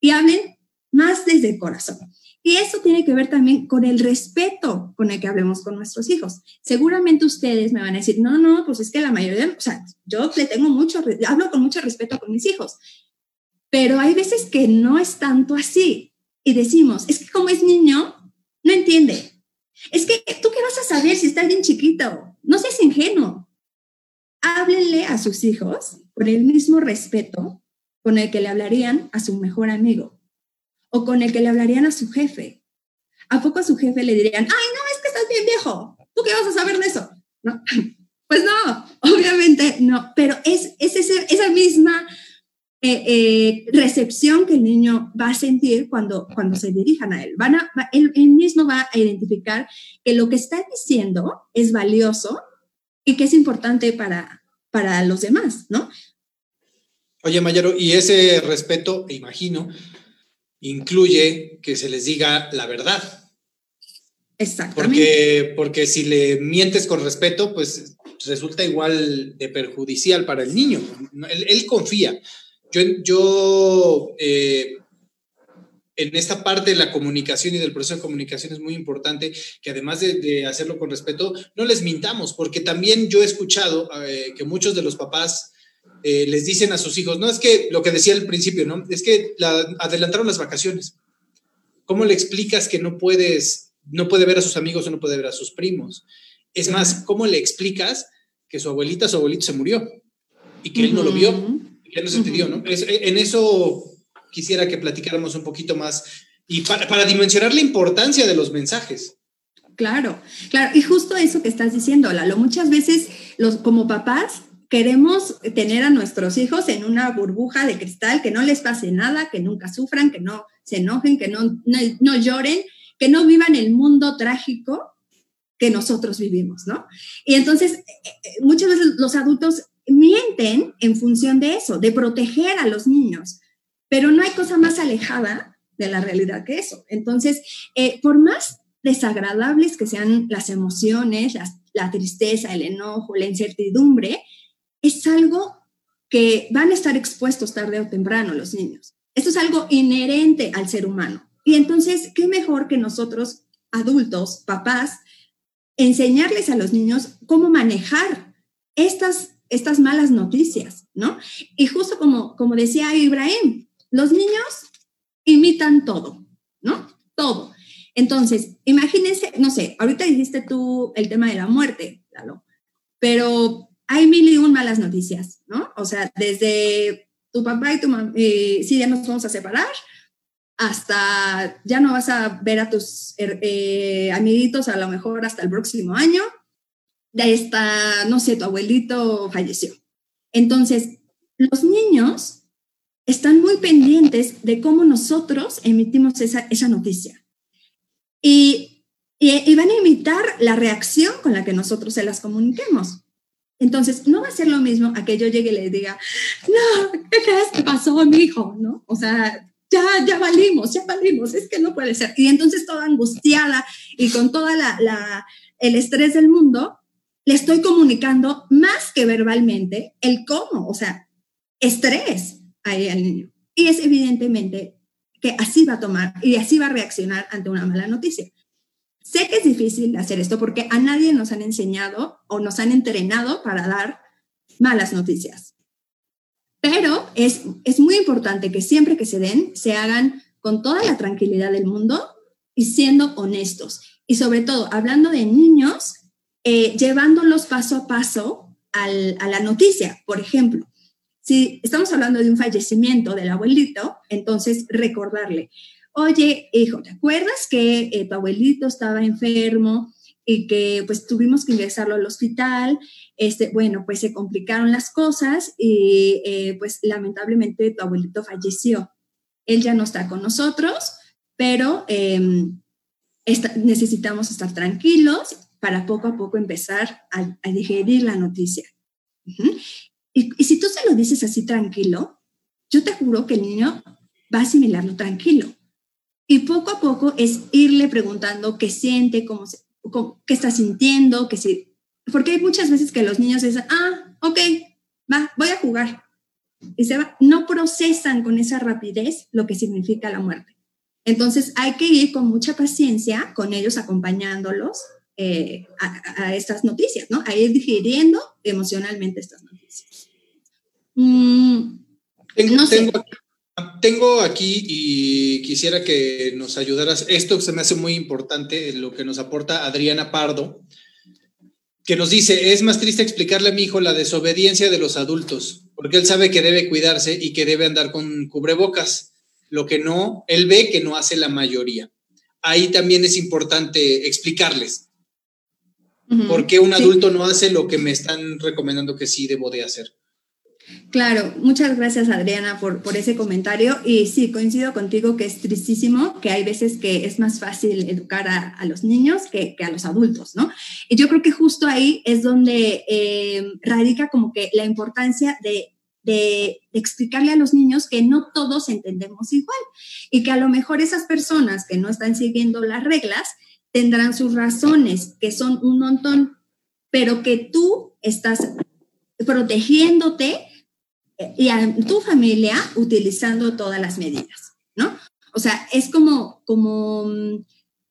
y hablen más desde el corazón. Y eso tiene que ver también con el respeto con el que hablemos con nuestros hijos. Seguramente ustedes me van a decir, no, no, pues es que la mayoría, o sea, yo le tengo mucho, hablo con mucho respeto con mis hijos, pero hay veces que no es tanto así. Y decimos, es que como es niño, no entiende. Es que tú qué vas a saber si está bien chiquito. No seas ingenuo háblenle a sus hijos con el mismo respeto con el que le hablarían a su mejor amigo o con el que le hablarían a su jefe. ¿A poco a su jefe le dirían, ay, no, es que estás bien viejo, ¿tú qué vas a saber de eso? ¿No? Pues no, obviamente no, pero es, es esa misma eh, eh, recepción que el niño va a sentir cuando, cuando se dirijan a él. Van a, él mismo va a identificar que lo que está diciendo es valioso y que es importante para, para los demás, ¿no? Oye, Mayaro, y ese respeto, imagino, incluye que se les diga la verdad. Exactamente. Porque, porque si le mientes con respeto, pues resulta igual de perjudicial para el niño. Él, confía. Yo, yo eh, en esta parte de la comunicación y del proceso de comunicación es muy importante que además de, hacerlo con respeto, no les mintamos, porque también yo he escuchado eh, que muchos de los papás eh, les dicen a sus hijos, no es que lo que decía al principio, ¿no? Es que adelantaron las vacaciones. ¿Cómo le explicas que no puedes, no puede ver a sus amigos o no puede ver a sus primos? Es más, ¿cómo le explicas que su abuelita, su abuelito se murió y que él no lo vio? Y él no se entendió, ¿no? en eso quisiera que platicáramos un poquito más y para, para dimensionar la importancia de los mensajes. Claro, claro. Y justo eso que estás diciendo, Lalo, muchas veces los, como papás queremos tener a nuestros hijos en una burbuja de cristal, que no les pase nada, que nunca sufran, que no se enojen, que no, no, lloren, que no vivan el mundo trágico que nosotros vivimos, ¿no? Y entonces, eh, eh, muchas veces los adultos mienten en función de eso, de proteger a los niños, pero no hay cosa más alejada de la realidad que eso. Entonces, eh, por más desagradables que sean las emociones, la tristeza, el enojo, la incertidumbre, es algo que van a estar expuestos tarde o temprano los niños. Esto es algo inherente al ser humano. Y entonces, ¿qué mejor que nosotros, adultos, papás, enseñarles a los niños cómo manejar estas, estas malas noticias, ¿no? Y justo como, como decía Ibrahim, los niños imitan todo, ¿no? Todo. Entonces, imagínense, no sé, ahorita dijiste tú el tema de la muerte, claro, pero hay mil y un malas noticias, ¿no? O sea, desde tu papá y tu mamá, eh, sí, ya nos vamos a separar, hasta ya no vas a ver a tus er, eh, amiguitos a lo mejor hasta el próximo año, de esta, no sé, tu abuelito falleció. Entonces, los niños están muy pendientes de cómo nosotros emitimos esa, esa noticia. Y, y, van a imitar la reacción con la que nosotros se las comuniquemos. Entonces, no va a ser lo mismo a que yo llegue y le diga, no, ¿qué crees que pasó, mi hijo? ¿No? O sea, ya, ya valimos, ya valimos, es que no puede ser. Y entonces toda angustiada y con toda la, la, el estrés del mundo, le estoy comunicando más que verbalmente el cómo, o sea, estrés ahí al niño. Y es evidentemente que así va a tomar y así va a reaccionar ante una mala noticia. Sé que es difícil hacer esto porque a nadie nos han enseñado o nos han entrenado para dar malas noticias. Pero es, es muy importante que siempre que se den, se hagan con toda la tranquilidad del mundo y siendo honestos. Y sobre todo, hablando de niños, eh, llevándolos paso a paso al, a la noticia. Por ejemplo, si estamos hablando de un fallecimiento del abuelito, entonces recordarle, oye, hijo, ¿te acuerdas que eh, tu abuelito estaba enfermo y que pues tuvimos que ingresarlo al hospital? Este, bueno, pues se complicaron las cosas y eh, pues lamentablemente tu abuelito falleció. Él ya no está con nosotros, pero em, necesitamos estar tranquilos para poco a poco empezar a, digerir la noticia. Y, si tú se lo dices así tranquilo, yo te juro que el niño va a asimilarlo tranquilo. Y poco a poco es irle preguntando qué siente, cómo, qué está sintiendo, que si, porque hay muchas veces que los niños dicen, ah, ok, va, voy a jugar. Y se va, no procesan con esa rapidez lo que significa la muerte. Entonces hay que ir con mucha paciencia con ellos acompañándolos eh, a, estas noticias, ¿no? A ir digiriendo emocionalmente estas noticias. Mm, tengo, aquí y quisiera que nos ayudaras. Esto se me hace muy importante, lo que nos aporta Adriana Pardo, que nos dice, es más triste explicarle a mi hijo la desobediencia de los adultos, porque él sabe que debe cuidarse y que debe andar con cubrebocas, lo que no, él ve que no hace la mayoría. Ahí también es importante explicarles ¿Por qué un adulto no hace lo que me están recomendando que sí debo de hacer? Claro, muchas gracias Adriana por, por ese comentario y sí, coincido contigo que es tristísimo, que hay veces que es más fácil educar a, los niños que, a los adultos, ¿no? Y yo creo que justo ahí es donde eh, radica como que la importancia de, de, explicarle a los niños que no todos entendemos igual y que a lo mejor esas personas que no están siguiendo las reglas tendrán sus razones, que son un montón, pero que tú estás protegiéndote y a tu familia utilizando todas las medidas, ¿no? O sea, es como, como,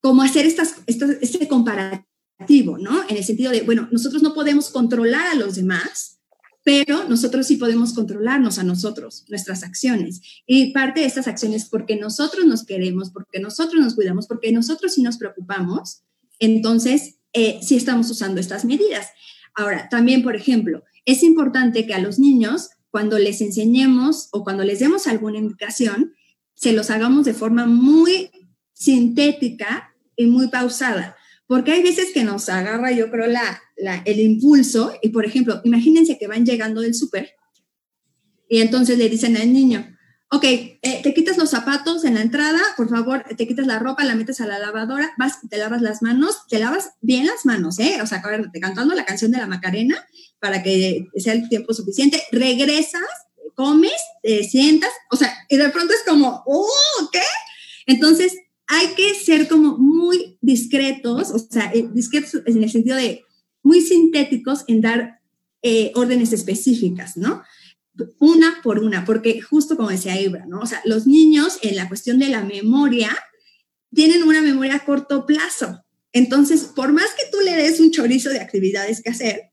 como hacer estas, este comparativo, ¿no? En el sentido de, bueno, nosotros no podemos controlar a los demás, pero nosotros sí podemos controlarnos a nosotros, nuestras acciones. Y parte de estas acciones, porque nosotros nos queremos, porque nosotros nos cuidamos, porque nosotros sí nos preocupamos, entonces eh, sí estamos usando estas medidas. Ahora, también, por ejemplo, es importante que a los niños, cuando les enseñemos o cuando les demos alguna indicación, se los hagamos de forma muy sintética y muy pausada, porque hay veces que nos agarra, yo creo, la, el impulso, y por ejemplo, imagínense que van llegando del súper y entonces le dicen al niño, ok, eh, te quitas los zapatos en la entrada, por favor, te quitas la ropa, la metes a la lavadora, vas, te lavas las manos, te lavas bien las manos, ¿eh? O sea, cantando la canción de la Macarena para que sea el tiempo suficiente, regresas, comes, te sientas, o sea, y de pronto es como, oh, ¿qué? Entonces, hay que ser como muy discretos, o sea, eh, discretos en el sentido de muy sintéticos en dar eh, órdenes específicas, ¿no? una por una, porque justo como decía Ibra, ¿no? O sea, los niños en la cuestión de la memoria tienen una memoria a corto plazo. Entonces, por más que tú le des un chorizo de actividades que hacer,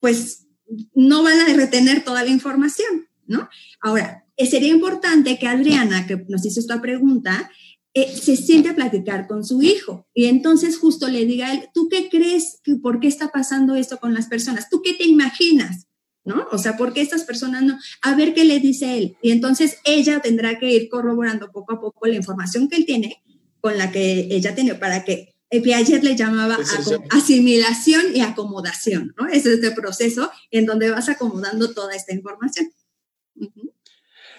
pues no van a retener toda la información, ¿no? Ahora, eh, sería importante que Adriana, que nos hizo esta pregunta, eh, se siente a platicar con su hijo y entonces justo le diga a él, ¿tú qué crees? Que, ¿Por qué está pasando esto con las personas? ¿Tú qué te imaginas? ¿no? O sea, ¿por qué estas personas no? A ver qué le dice él. Y entonces ella tendrá que ir corroborando poco a poco la información que él tiene con la que ella tiene para que Piaget le llamaba asimilación y acomodación, ¿no? Ese es el proceso en donde vas acomodando toda esta información.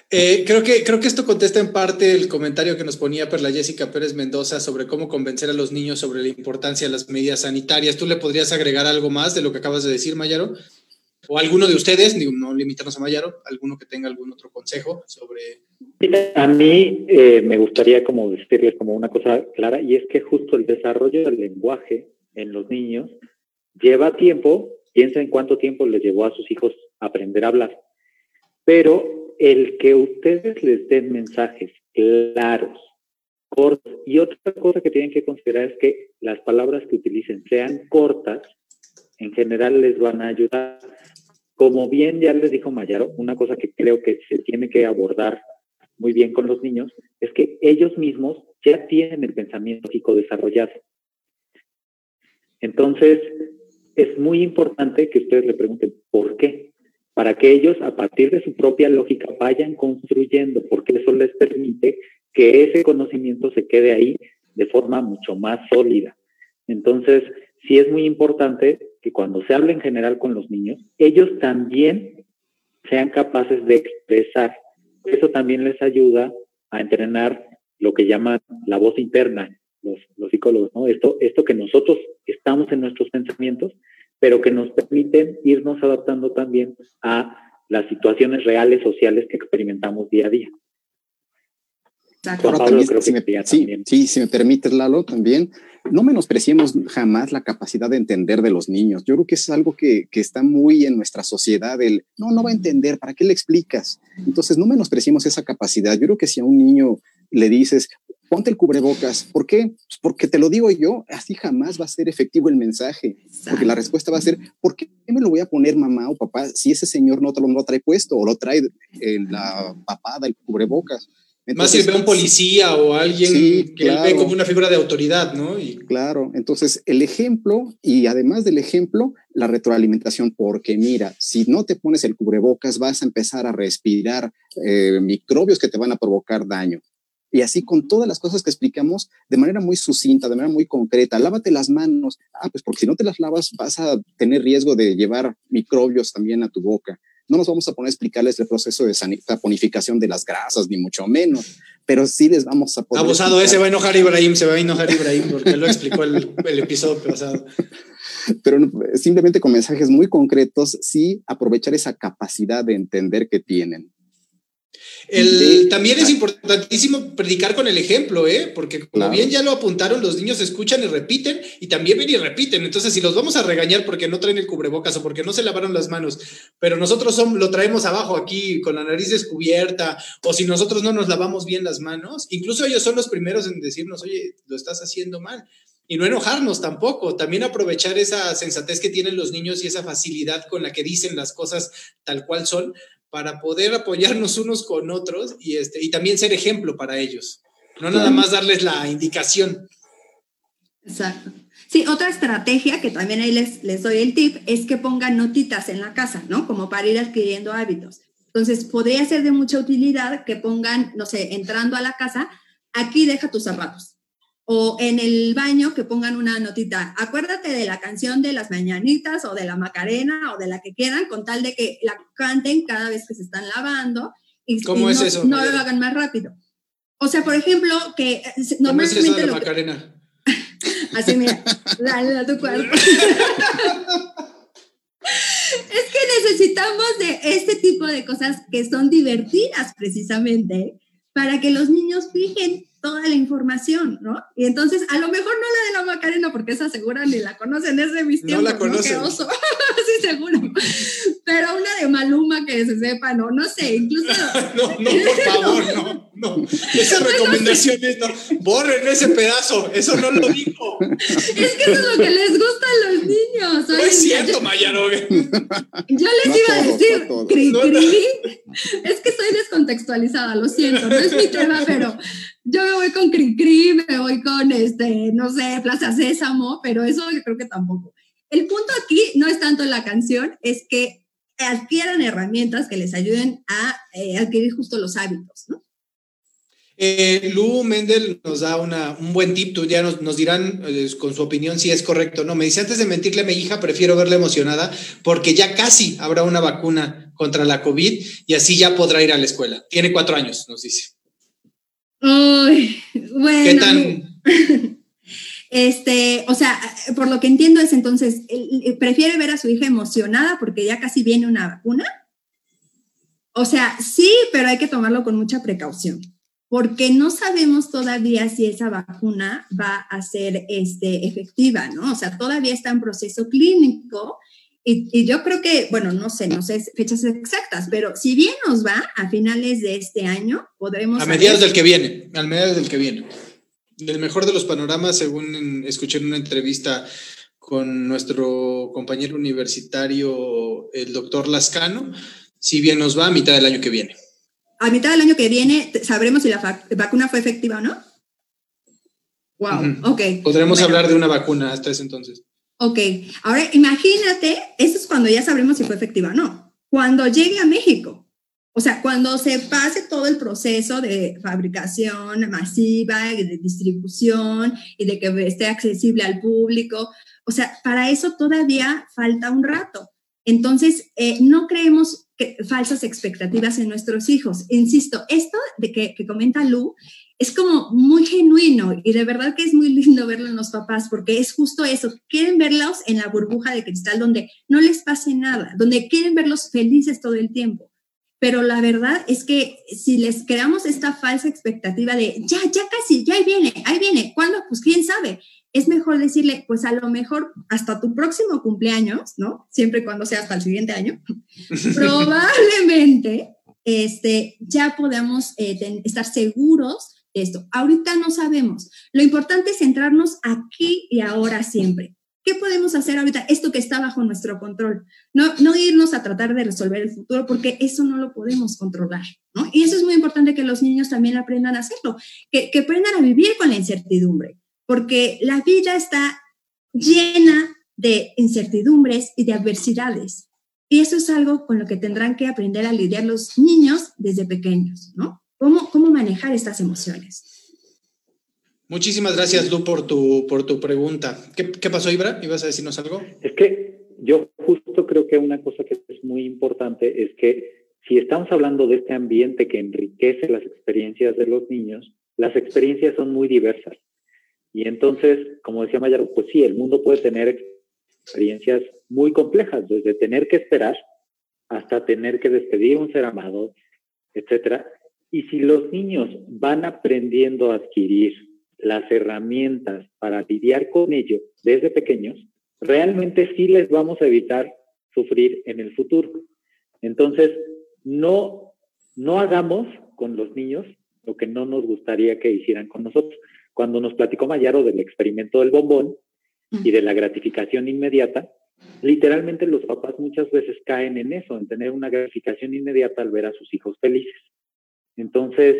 Eh, creo, que, creo que esto contesta en parte el comentario que nos ponía Perla Jessica Pérez Mendoza sobre cómo convencer a los niños sobre la importancia de las medidas sanitarias. ¿Tú le podrías agregar algo más de lo que acabas de decir, Mayaro? O alguno de ustedes, no limitarnos a Mayaro, alguno que tenga algún otro consejo sobre... A mí eh, me gustaría como decirles como una cosa clara y es que justo el desarrollo del lenguaje en los niños lleva tiempo, piensa en cuánto tiempo les llevó a sus hijos aprender a hablar, pero el que ustedes les den mensajes claros, cortos, y otra cosa que tienen que considerar es que las palabras que utilicen sean cortas, en general les van a ayudar. Como bien ya les dijo Mayaro, una cosa que creo que se tiene que abordar muy bien con los niños es que ellos mismos ya tienen el pensamiento lógico desarrollado. Entonces, es muy importante que ustedes le pregunten por qué, para que ellos a partir de su propia lógica vayan construyendo, porque eso les permite que ese conocimiento se quede ahí de forma mucho más sólida. Entonces, sí es muy importante que cuando se hable en general con los niños, ellos también sean capaces de expresar. Eso también les ayuda a entrenar lo que llaman la voz interna, los, psicólogos, ¿no? Esto, esto que nosotros estamos en nuestros pensamientos, pero que nos permiten irnos adaptando también a las situaciones reales sociales que experimentamos día a día. Sí, sí, si me permites, Lalo, también no menospreciemos jamás la capacidad de entender de los niños. Yo creo que es algo que, está muy en nuestra sociedad, el, no, no va a entender, ¿para qué le explicas? Entonces, no menospreciemos esa capacidad. Yo creo que si a un niño le dices, ponte el cubrebocas, ¿por qué? Pues porque te lo digo yo, así jamás va a ser efectivo el mensaje, porque la respuesta va a ser, ¿por qué me lo voy a poner mamá o papá si ese señor no te lo, trae puesto o lo trae en la papada, el cubrebocas? Más si ve un policía o alguien que él ve como una figura de autoridad, ¿no? Y... Claro, entonces el ejemplo y además del ejemplo, la retroalimentación, porque mira, si no te pones el cubrebocas vas a empezar a respirar eh, microbios que te van a provocar daño. Y así con todas las cosas que explicamos de manera muy sucinta, de manera muy concreta, lávate las manos. Ah, pues porque si no te las lavas vas a tener riesgo de llevar microbios también a tu boca. No nos vamos a poner a explicarles el proceso de saponificación de las grasas, ni mucho menos, pero sí les vamos a poner. Abusado, ese va a enojar Ibrahim, se va a enojar Ibrahim, porque él lo explicó el, el episodio pasado. Pero simplemente con mensajes muy concretos, sí aprovechar esa capacidad de entender que tienen también es importantísimo predicar con el ejemplo, ¿eh? porque como bien ya lo apuntaron, los niños escuchan y repiten y también ven y repiten. Entonces, si los vamos a regañar porque no traen el cubrebocas o porque no se lavaron las manos, pero nosotros lo traemos abajo aquí con la nariz descubierta, o si nosotros no nos lavamos bien las manos, incluso ellos son los primeros en decirnos, oye, lo estás haciendo mal. y no enojarnos tampoco, también aprovechar esa sensatez que tienen los niños y esa facilidad con la que dicen las cosas tal cual son para poder apoyarnos unos con otros y, este, y también ser ejemplo para ellos, no nada más darles la indicación. Exacto. Sí, otra estrategia que también ahí les, les doy el tip es que pongan notitas en la casa, ¿no? Como para ir adquiriendo hábitos. Entonces, podría ser de mucha utilidad que pongan, no sé, entrando a la casa, aquí deja tus zapatos o en el baño que pongan una notita, acuérdate de la canción de las mañanitas o de la Macarena o de la que quieran, con tal de que la canten cada vez que se están lavando. Y, ¿Cómo es no, eso? No lo hagan más rápido. O sea, por ejemplo, que ¿Cómo es eso de la Macarena? Que, así, mira, dale a tu cuerpo. es que necesitamos de este tipo de cosas que son divertidas precisamente para que los niños fijen toda la información, ¿no? Y entonces, a lo mejor no la de la Macarena, porque esa segura ni la conocen, es de mis No la tiempos, conocen. Oso. sí, seguro. Pero una de Maluma que se sepa, no, no sé, incluso... No, no, por favor, no, no. Esas recomendaciones, no. Borren ese pedazo, eso no lo dijo. Es que eso es lo que les gusta a los niños. No es cierto, yo, Mayarogue. yo les No iba a todos, no a decir, cri, cri. Es que soy descontextualizada, lo siento, no es mi tema, pero yo me voy con cri, cri, me voy con, este, no sé, Plaza Sésamo, pero eso yo creo que tampoco. El punto aquí no es tanto la canción, es que adquieran herramientas que les ayuden a eh, adquirir justo los hábitos, ¿no? Eh, Lu Mendel nos da una, un buen tip, tú ya nos, nos dirán eh, con su opinión si es correcto o no. Me dice, antes de mentirle a mi hija, prefiero verla emocionada porque ya casi habrá una vacuna contra la COVID y así ya podrá ir a la escuela. Tiene cuatro años, nos dice. Uy, bueno. ¿Qué tan? Este, o sea, por lo que entiendo es entonces, prefiere ver a su hija emocionada porque ya casi viene una vacuna. O sea, sí, pero hay que tomarlo con mucha precaución, porque no sabemos todavía si esa vacuna va a ser este, efectiva, ¿no? O sea, todavía está en proceso clínico y, y yo creo que, bueno, no sé, no sé fechas exactas, pero si bien nos va a finales de este año, podremos... A mediados del que viene, al mediados del que viene. Del mejor de los panoramas, según escuché en una entrevista con nuestro compañero universitario, el doctor Lascano, si bien nos va a mitad del año que viene. a mitad del año que viene sabremos si la vacuna fue efectiva o no. Wow, Ujú. ok. Podremos Bueno, hablar de una vacuna hasta ese entonces. Ok, ahora imagínate, eso es cuando ya sabremos si fue efectiva o no. Cuando llegue a México, o sea, cuando se pase todo el proceso de fabricación masiva y de distribución y de que esté accesible al público, o sea, para eso todavía falta un rato. Entonces, eh, no creemos que, falsas expectativas en nuestros hijos. Insisto, esto de que, que comenta Lu es como muy genuino y de verdad que es muy lindo verlo en los papás porque es justo eso, quieren verlos en la burbuja de cristal donde no les pase nada, donde quieren verlos felices todo el tiempo. Pero la verdad es que si les creamos esta falsa expectativa de ya, ya casi, ya ahí viene, ahí viene, ¿cuándo? Pues quién sabe. Es mejor decirle, pues a lo mejor hasta tu próximo cumpleaños, ¿no? Siempre y cuando sea hasta el siguiente año, probablemente este, ya podamos eh, estar seguros esto. Ahorita no sabemos. Lo importante es centrarnos aquí y ahora siempre. ¿Qué podemos hacer ahorita? Esto que está bajo nuestro control. No, no irnos a tratar de resolver el futuro porque eso no lo podemos controlar, ¿no? Y eso es muy importante que los niños también aprendan a hacerlo, que, que aprendan a vivir con la incertidumbre, porque la vida está llena de incertidumbres y de adversidades. Y eso es algo con lo que tendrán que aprender a lidiar los niños desde pequeños, ¿no? ¿Cómo, cómo manejar estas emociones? Muchísimas gracias, Lu, por tu, por tu pregunta. ¿Qué, qué pasó, Ibra? ¿Ibas a decirnos algo? Es que yo justo creo que una cosa que es muy importante es que si estamos hablando de este ambiente que enriquece las experiencias de los niños, las experiencias son muy diversas. Y entonces, como decía Mayaro, pues sí, el mundo puede tener experiencias muy complejas, desde tener que esperar hasta tener que despedir a un ser amado, etcétera. Y si los niños van aprendiendo a adquirir las herramientas para lidiar con ello desde pequeños, realmente sí les vamos a evitar sufrir en el futuro. Entonces, no, no hagamos con los niños lo que no nos gustaría que hicieran con nosotros. cuando nos platicó Mayaro del experimento del bombón y de la gratificación inmediata, literalmente los papás muchas veces caen en eso, en tener una gratificación inmediata al ver a sus hijos felices. Entonces,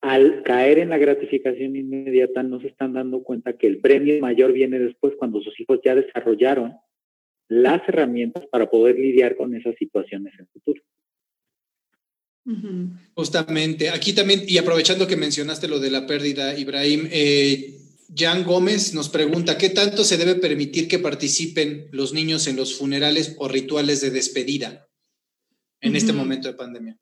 al caer en la gratificación inmediata, no se están dando cuenta que el premio mayor viene después cuando sus hijos ya desarrollaron las herramientas para poder lidiar con esas situaciones en el futuro. Justamente, aquí también, y aprovechando que mencionaste lo de la pérdida, Ibrahim, eh, Jan Gómez nos pregunta, ¿qué tanto se debe permitir que participen los niños en los funerales o rituales de despedida en este momento de pandemia?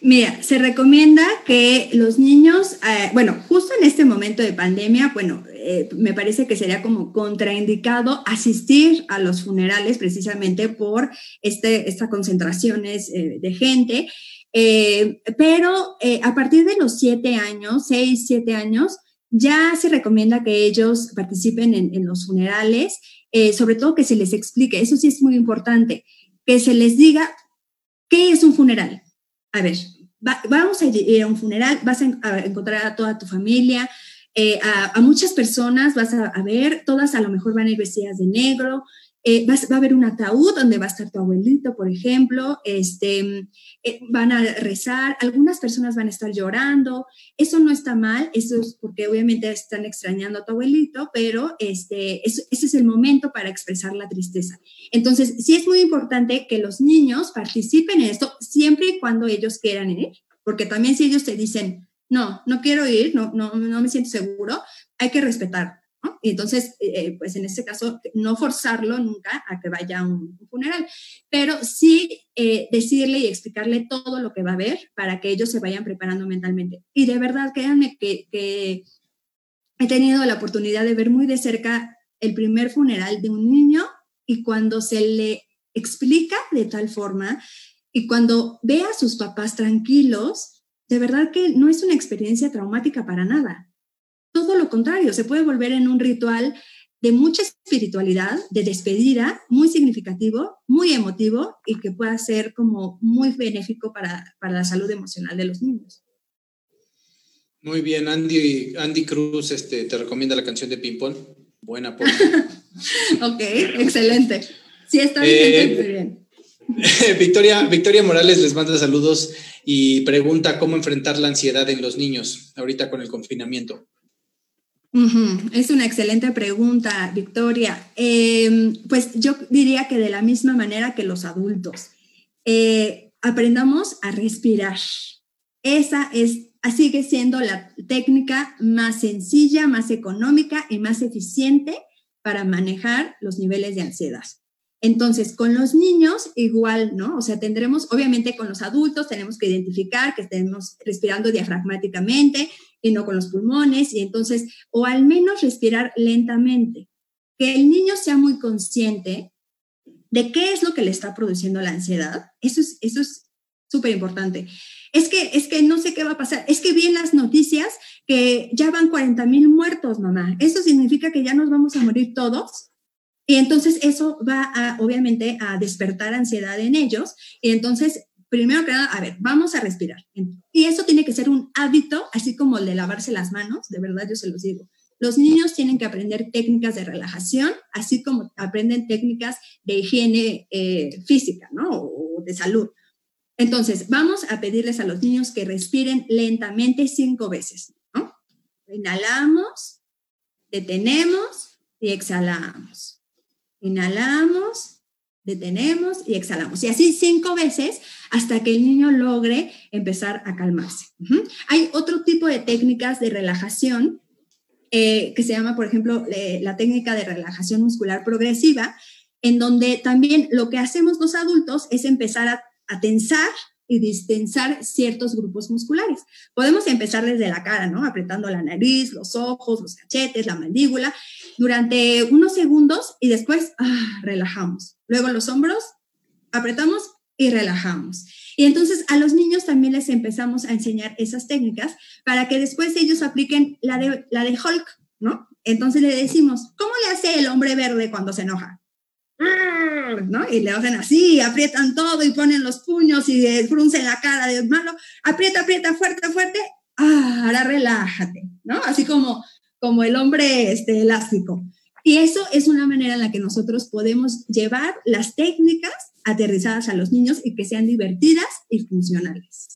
Mira, se recomienda que los niños, eh, bueno, justo en este momento de pandemia, bueno, eh, me parece que sería como contraindicado asistir a los funerales precisamente por este, estas concentraciones eh, de gente. pero a partir de los siete años, seis, siete años, ya se recomienda que ellos participen en, en los funerales, sobre todo que se les explique, eso sí es muy importante, que se les diga qué es un funeral a ver, vamos a ir a un funeral, vas a, encontrar a toda tu familia, eh, a, muchas personas, vas a, ver, todas a lo mejor van a ir vestidas de negro, eh, va a haber un ataúd donde va a estar tu abuelito, por ejemplo, este, eh, van a rezar, algunas personas van a estar llorando, eso no está mal, eso es porque obviamente están extrañando a tu abuelito, pero este, ese es el momento para expresar la tristeza. Entonces, sí es muy importante que los niños participen en esto siempre y cuando ellos quieran ir, porque también si ellos te dicen, no, no quiero ir, no, no, no me siento seguro, hay que respetar y entonces, eh, eh, pues en este caso, no forzarlo nunca a que vaya a un, funeral, pero sí eh, decirle y explicarle todo lo que va a haber para que ellos se vayan preparando mentalmente. Y de verdad, créanme que, que he tenido la oportunidad de ver muy de cerca el primer funeral de un niño y cuando se le explica de tal forma y cuando ve a sus papás tranquilos, de verdad que no es una experiencia traumática para nada todo lo contrario, se puede volver en un ritual de mucha espiritualidad, de despedida, muy significativo, muy emotivo y que pueda ser como muy benéfico para, la salud emocional de los niños. Muy bien, Andy, Andy Cruz este, te recomienda la canción de Ping Pong. Buena ok, excelente. Sí, está bien, eh, muy bien. Victoria, Victoria Morales les manda saludos y pregunta cómo enfrentar la ansiedad en los niños ahorita con el confinamiento. Es una excelente pregunta, Victoria. Em, pues yo diría que de la misma manera que los adultos, eh, aprendamos a respirar. Esa es, sigue siendo la técnica más sencilla, más económica y más eficiente para manejar los niveles de ansiedad. Entonces, con los niños igual, ¿no? O sea, tendremos, obviamente con los adultos tenemos que identificar que estemos respirando diafragmáticamente y no con los pulmones, y entonces, o al menos respirar lentamente. Que el niño sea muy consciente de qué es lo que le está produciendo la ansiedad, eso es eso es súper importante. Es que, es que no sé qué va a pasar. Es que vi en las noticias que ya van 40 mil muertos, mamá. Eso significa que ya nos vamos a morir todos. Y entonces eso va a, obviamente, a despertar ansiedad en ellos. Y entonces, primero que nada, a ver, vamos a respirar. Y eso tiene que ser un hábito, así como el de lavarse las manos, de verdad yo se los digo. Los niños tienen que aprender técnicas de relajación, así como aprenden técnicas de higiene eh, física, ¿no? O de salud. Entonces, vamos a pedirles a los niños que respiren lentamente cinco veces, ¿no? Inhalamos, detenemos y exhalamos. Inhalamos, detenemos y exhalamos. Y así cinco veces hasta que el niño logre empezar a calmarse. Hay otro tipo de técnicas de relajación eh, que se llama, por ejemplo, la técnica de relajación muscular progresiva, en donde también lo que hacemos los adultos es empezar a, a tensar y distensar ciertos grupos musculares. Podemos empezar desde la cara, ¿no? Apretando la nariz, los ojos, los cachetes, la mandíbula, durante unos segundos y después ah, relajamos. Luego los hombros, apretamos y relajamos. Y entonces a los niños también les empezamos a enseñar esas técnicas para que después ellos apliquen la de, la de Hulk, ¿no? Entonces le decimos, ¿cómo le hace el hombre verde cuando se enoja? ¿no? Y le hacen así, aprietan todo y ponen los puños y fruncen la cara de malo, aprieta, aprieta, fuerte, fuerte, ah, ahora relájate. ¿no? Así como, como el hombre este, elástico. Y eso es una manera en la que nosotros podemos llevar las técnicas aterrizadas a los niños y que sean divertidas y funcionales.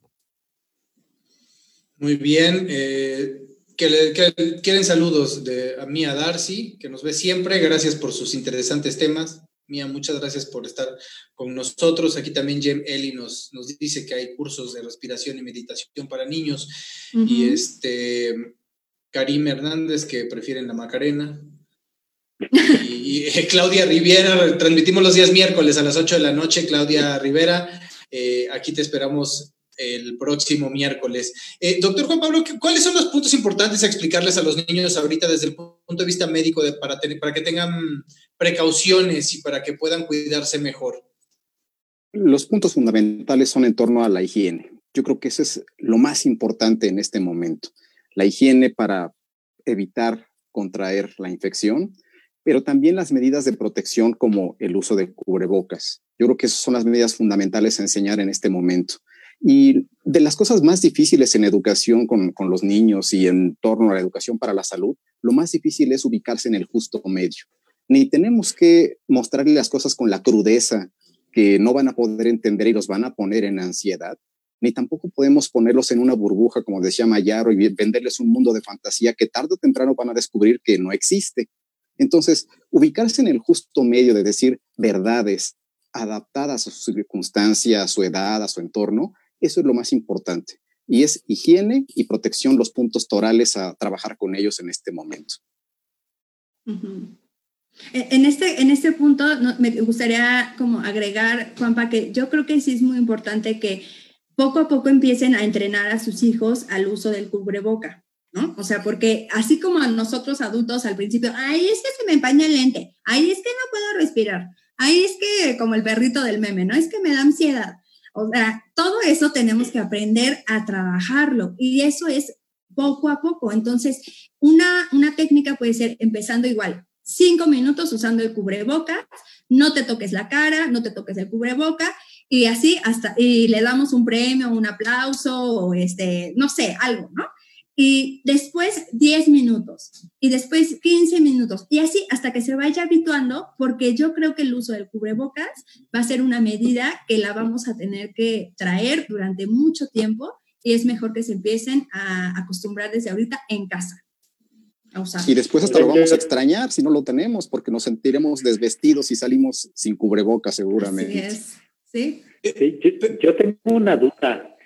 Muy bien. Eh, que, quieren saludos de a Mía Darcy, que nos ve siempre. Gracias por sus interesantes temas. Mía, muchas gracias por estar con nosotros. Aquí también Jem Eli nos, nos dice que hay cursos de respiración y meditación para niños. Y este Karim Hernández, que prefieren la Macarena. Y, Claudia Rivera, transmitimos los días miércoles a las 8 de la noche. Claudia Rivera, eh, aquí te esperamos el próximo miércoles. Eh, doctor Juan Pablo, ¿cuáles son los puntos importantes a explicarles a los niños ahorita desde el punto de vista médico de, para, para que tengan precauciones y para que puedan cuidarse mejor? Los puntos fundamentales son en torno a la higiene. Yo creo que eso es lo más importante en este momento. La higiene para evitar contraer la infección, pero también las medidas de protección como el uso de cubrebocas. Yo creo que esas son las medidas fundamentales a enseñar en este momento. Y de las cosas más difíciles en educación con, con, los niños y en torno a la educación para la salud, lo más difícil es ubicarse en el justo medio. Ni tenemos que mostrarle las cosas con la crudeza que no van a poder entender y los van a poner en ansiedad, ni tampoco podemos ponerlos en una burbuja, como decía Mayaro, y venderles un mundo de fantasía que tarde o temprano van a descubrir que no existe. Entonces, ubicarse en el justo medio de decir verdades adaptadas a su circunstancia, a su edad, a su entorno, eso es lo más importante. Y es higiene y protección los puntos torales a trabajar con ellos en este momento. E, en este, en este punto me gustaría como agregar, Juanpa, que yo creo que sí es muy importante que poco a poco empiecen a entrenar a sus hijos al uso del cubreboca, ¿no? O sea, porque así como a nosotros adultos al principio, ay, es que se me empaña el lente, ay, es que no puedo respirar, ay, es que como el perrito del meme, ¿no? Es que me da ansiedad. O sea, todo eso tenemos que aprender a trabajarlo y eso es poco a poco. Entonces, una, una técnica puede ser empezando igual, cinco minutos usando el cubreboca, no te toques la cara, no te toques el cubreboca y así hasta, y le damos un premio, un aplauso o este, no sé, algo, ¿no? Y después 10 minutos y después 15 minutos y así hasta que se vaya habituando porque yo creo que el uso del cubrebocas va a ser una medida que la vamos a tener que traer durante mucho tiempo y es mejor que se empiecen a acostumbrar desde ahorita en casa. A Y después hasta lo vamos a extrañar si no lo tenemos porque nos sentiremos desvestidos si salimos sin cubrebocas seguramente. Así es. ¿Sí? yo, tengo una duda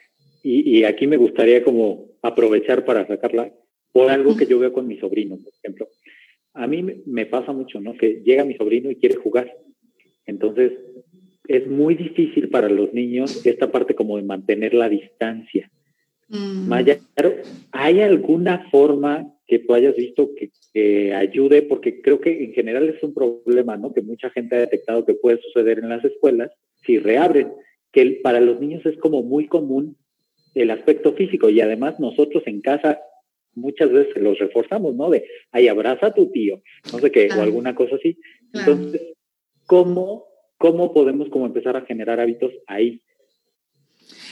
y, y aquí me gustaría como aprovechar para sacarla por algo que yo veo con mi sobrino, por ejemplo. A mí me pasa mucho, ¿no? Que llega mi sobrino y quiere jugar. Entonces, es muy difícil para los niños esta parte como de mantener la distancia. Mm. Maya, ¿hay alguna forma que tú hayas visto que, que, ayude? Porque creo que en general es un problema, ¿no? Que mucha gente ha detectado que puede suceder en las escuelas si reabren, que para los niños es como muy común el aspecto físico y además nosotros en casa muchas veces los reforzamos, ¿no? De, ay, abraza a tu tío, no sé qué, o alguna cosa así. Entonces, ¿cómo, ¿cómo podemos como empezar a generar hábitos ahí?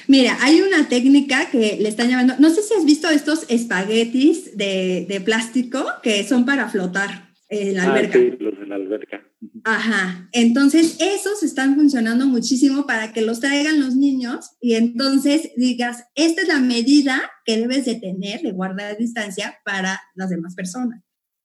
Mira, hay una técnica que le están llamando, no sé si has visto estos espaguetis de, de plástico que son para flotar en la ah, alberca. Sí, los de la alberca. Ajá, entonces esos están funcionando muchísimo para que los traigan los niños y entonces digas, esta es la medida que debes de tener de guardar distancia para las demás personas.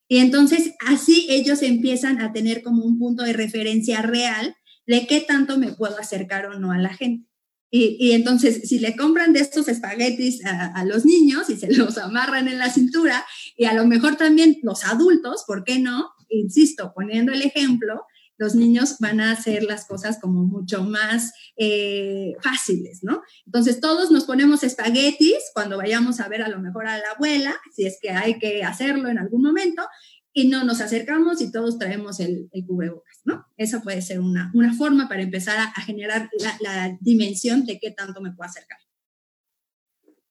Y entonces así ellos empiezan a tener como un punto de referencia real de qué tanto me puedo acercar o no a la gente. Y, entonces, si le compran de estos espaguetis a, los niños y se los amarran en la cintura, y a lo mejor también los adultos, ¿por qué no? Insisto, poniendo el ejemplo, los niños van a hacer las cosas como mucho más eh, fáciles, ¿no? Entonces, todos nos ponemos espaguetis cuando vayamos a ver a lo mejor a la abuela, si es que hay que hacerlo en algún momento, y no nos acercamos y todos traemos el, el cubrebocas, ¿no? Esa puede ser una, una forma para empezar a, generar la, dimensión de qué tanto me puedo acercar.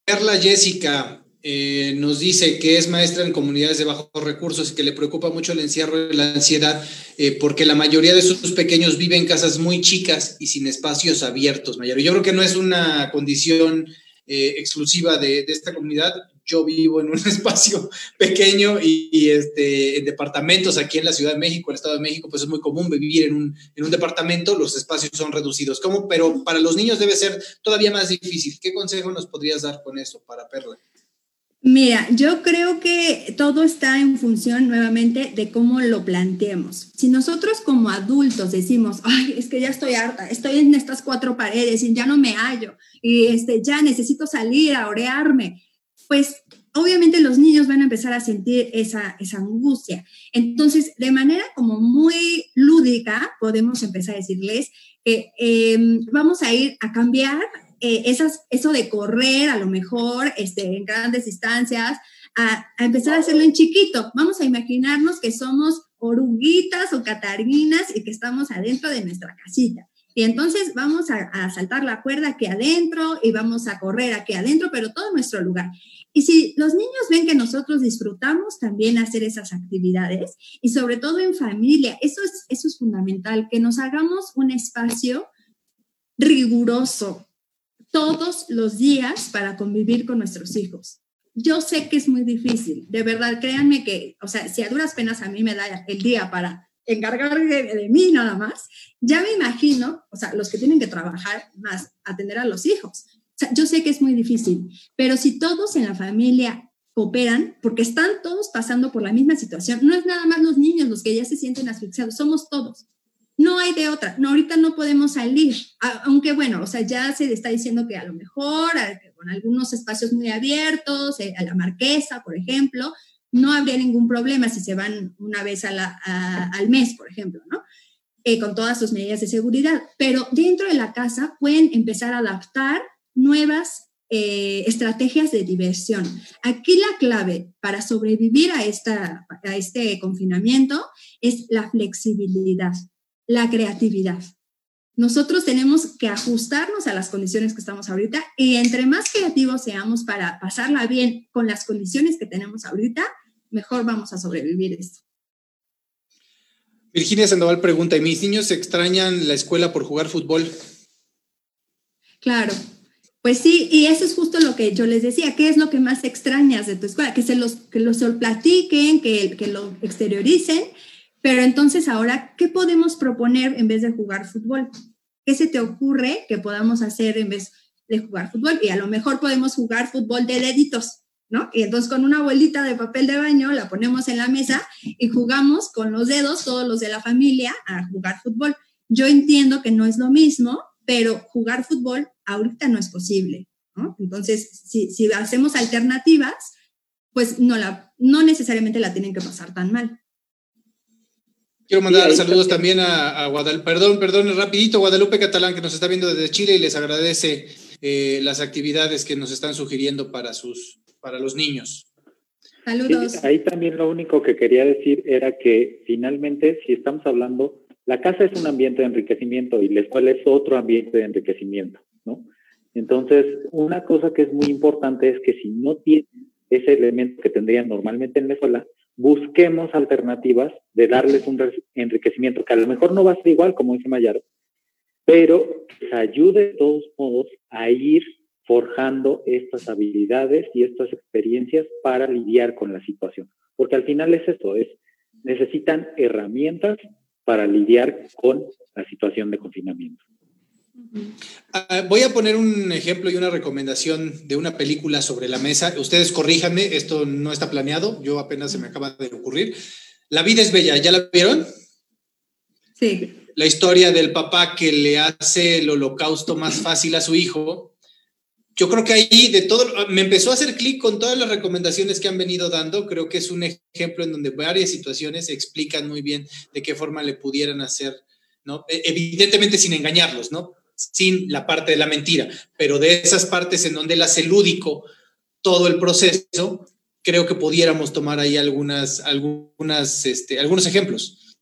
Carla Jessica eh, nos dice que es maestra en comunidades de bajos recursos y que le preocupa mucho el encierro y la ansiedad eh, porque la mayoría de sus pequeños viven en casas muy chicas y sin espacios abiertos, mayor. Yo creo que no es una condición eh, exclusiva de esta comunidad yo vivo en un espacio pequeño y, este, en departamentos aquí en la Ciudad de México, en el Estado de México, pues es muy común vivir en un, en un departamento, los espacios son reducidos. ¿Cómo? Pero para los niños debe ser todavía más difícil. ¿Qué consejo nos podrías dar con eso para Perla? Mira, yo creo que todo está en función nuevamente de cómo lo planteemos. Si nosotros como adultos decimos, ay, es que ya estoy harta, estoy en estas cuatro paredes y ya no me hallo, y este, ya necesito salir a orearme, pues obviamente los niños van a empezar a sentir esa, angustia. Entonces, de manera como muy lúdica, podemos empezar a decirles que em, vamos a ir a cambiar eh, eso de correr a lo mejor este, en grandes distancias, a, empezar a hacerlo en chiquito. Vamos a imaginarnos que somos oruguitas o catarinas y que estamos adentro de nuestra casita. Y entonces vamos a, a, saltar la cuerda aquí adentro y vamos a correr aquí adentro, pero todo nuestro lugar. Y si los niños ven que nosotros disfrutamos también hacer esas actividades y sobre todo en familia, eso es, eso es fundamental, que nos hagamos un espacio riguroso, todos los días para convivir con nuestros hijos. Yo sé que es muy difícil, de verdad, créanme que, o sea, si a duras penas a mí me da el día para encargar de, mí nada más, ya me imagino, o sea, los que tienen que trabajar más, atender a los hijos. Sea, yo sé que es muy difícil, pero si todos en la familia cooperan, porque están todos pasando por la misma situación, no es nada más los niños los que ya se sienten asfixiados, somos todos. No hay de otra. No, ahorita no podemos salir. Aunque bueno, o sea, ya se está diciendo que a lo mejor con algunos espacios muy abiertos, eh, a la marquesa, por ejemplo, no habría ningún problema si se van una vez al mes, por ejemplo, ¿no? Eh, con todas sus medidas de seguridad. Pero dentro de la casa pueden empezar a adaptar nuevas eh, estrategias de diversión. Aquí la clave para sobrevivir a, esta, a este confinamiento es la flexibilidad la creatividad. Nosotros tenemos que ajustarnos a las condiciones que estamos ahorita y entre más creativos seamos para pasarla bien con las condiciones que tenemos ahorita, mejor vamos a sobrevivir esto. Virginia Sandoval pregunta, ¿y mis niños extrañan la escuela por jugar fútbol? Claro, pues sí, y eso es justo lo que yo les decía, ¿qué es lo que más extrañas de tu escuela? Que se los, que los platiquen, que, que lo exterioricen pero entonces ahora, ¿qué podemos proponer en vez de jugar fútbol? ¿Qué se te ocurre que podamos hacer en vez de jugar fútbol? Y a lo mejor podemos jugar fútbol de deditos, ¿no? Y entonces con una bolita de papel de baño la ponemos en la mesa y jugamos con los dedos, todos los de la familia, a jugar fútbol. Yo entiendo que no es lo mismo, pero jugar fútbol ahorita no es posible, ¿no? Entonces, si, si hacemos alternativas, pues no, la, no necesariamente la tienen que pasar tan mal. Quiero mandar saludos también a, Guadalupe, perdón, perdón, rapidito, Guadalupe Catalán, que nos está viendo desde Chile y les agradece eh, las actividades que nos están sugiriendo para, sus, para los niños. Saludos. ahí también lo único que quería decir era que finalmente, si estamos hablando, la casa es un ambiente de enriquecimiento y la escuela es otro ambiente de enriquecimiento, ¿no? Entonces, una cosa que es muy importante es que si no tienen ese elemento que tendrían normalmente en la escuela, busquemos alternativas de darles un enriquecimiento que a lo mejor no va a ser igual, como dice Mayaro, pero que ayude de todos modos a ir forjando estas habilidades y estas experiencias para lidiar con la situación. Porque al final es esto, es necesitan herramientas para lidiar con la situación de confinamiento. Ah, voy a poner un ejemplo y una recomendación de una película sobre la mesa. Ustedes corríjanme, esto no está planeado, yo apenas se me acaba de ocurrir. La vida es bella, ¿ya la vieron? Sí. La historia del papá que le hace el holocausto más fácil a su hijo. Yo creo que ahí de todo, me empezó a hacer clic con todas las recomendaciones que han venido dando. Creo que es un ejemplo en donde varias situaciones explican muy bien de qué forma le pudieran hacer, ¿no? E, evidentemente sin engañarlos, ¿no? Sin la parte de la mentira, pero de esas partes en donde él hace lúdico todo el proceso, creo que pudiéramos tomar ahí algunas, algunas, este, algunos ejemplos.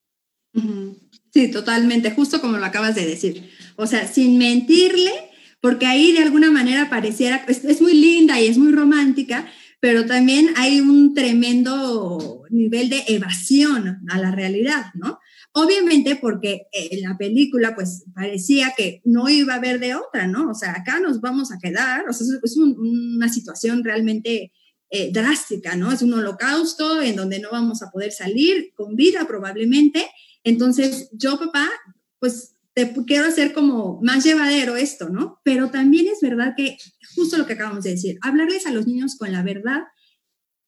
Sí, totalmente, justo como lo acabas de decir. O sea, sin mentirle, porque ahí de alguna manera pareciera, es, es muy linda y es muy romántica, pero también hay un tremendo nivel de evasión a la realidad, ¿no? Obviamente porque en la película pues parecía que no iba a haber de otra, ¿no? O sea, acá nos vamos a quedar, o sea, es una situación realmente eh, drástica, ¿no? Es un holocausto en donde no vamos a poder salir con vida probablemente. Entonces, yo, papá, pues te quiero hacer como más llevadero esto, ¿no? Pero también es verdad que, justo lo que acabamos de decir, hablarles a los niños con la verdad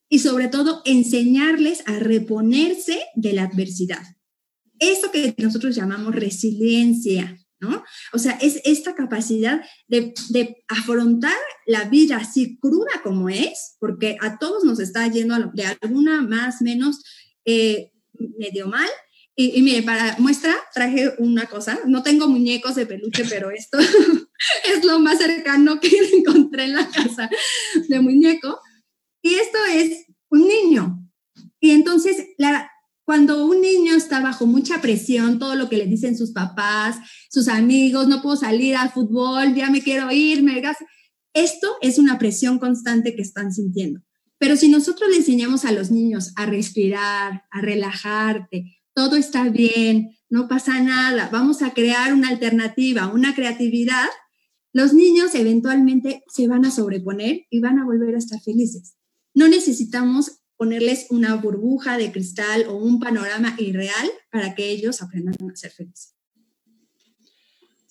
y sobre todo enseñarles a reponerse de la adversidad. Eso que nosotros llamamos resiliencia, ¿no? O sea, es esta capacidad de, afrontar la vida así cruda como es, porque a todos nos está yendo de alguna más, menos, eh, medio mal, y, mire, para muestra traje una cosa. No tengo muñecos de peluche, pero esto es lo más cercano que encontré en la casa de muñeco. Y esto es un niño. Y entonces, la, cuando un niño está bajo mucha presión, todo lo que le dicen sus papás, sus amigos, no puedo salir al fútbol, ya me quiero ir, me esto es una presión constante que están sintiendo. Pero si nosotros le enseñamos a los niños a respirar, a relajarte, todo está bien, no pasa nada, vamos a crear una alternativa, una creatividad, los niños eventualmente se van a sobreponer y van a volver a estar felices. No necesitamos ponerles una burbuja de cristal o un panorama irreal para que ellos aprendan a ser felices.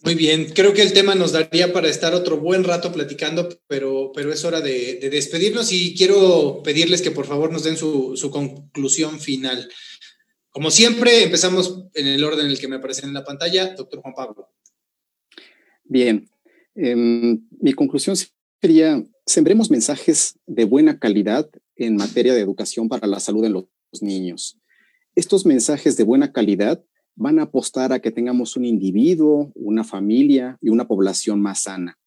Muy bien, creo que el tema nos daría para estar otro buen rato platicando, pero, pero es hora de, despedirnos y quiero pedirles que por favor nos den su, su conclusión final. Como siempre, empezamos en el orden en el que me aparece en la pantalla, doctor Juan Pablo. Bien, em, mi conclusión sería, sembremos mensajes de buena calidad en materia de educación para la salud en los niños. Estos mensajes de buena calidad van a apostar a que tengamos un individuo, una familia y una población más sana.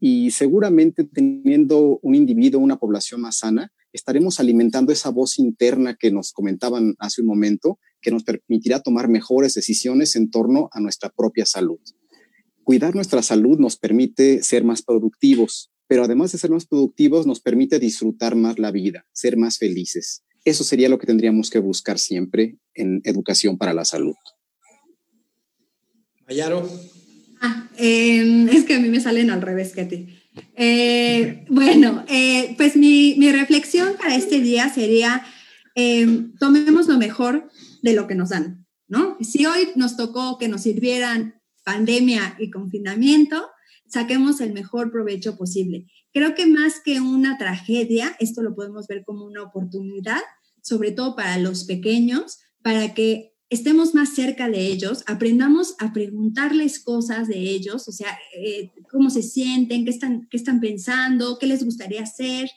Y seguramente teniendo un individuo, una población más sana, estaremos alimentando esa voz interna que nos comentaban hace un momento, que nos permitirá tomar mejores decisiones en torno a nuestra propia salud. Cuidar nuestra salud nos permite ser más productivos, pero además de ser más productivos nos permite disfrutar más la vida, ser más felices. Eso sería lo que tendríamos que buscar siempre en educación para la salud. Mayaro. Ah, em, es que a mí me salen al revés que a ti. Eh, bueno, eh, pues mi, mi, reflexión para este día sería, em, tomemos lo mejor de lo que nos dan, ¿no? Si hoy nos tocó que nos sirvieran pandemia y confinamiento, saquemos el mejor provecho posible. Creo que más que una tragedia, esto lo podemos ver como una oportunidad, sobre todo para los pequeños, para que estemos más cerca de ellos, aprendamos a preguntarles cosas de ellos, o sea, eh, cómo se sienten, qué están, qué están pensando, qué les gustaría hacer,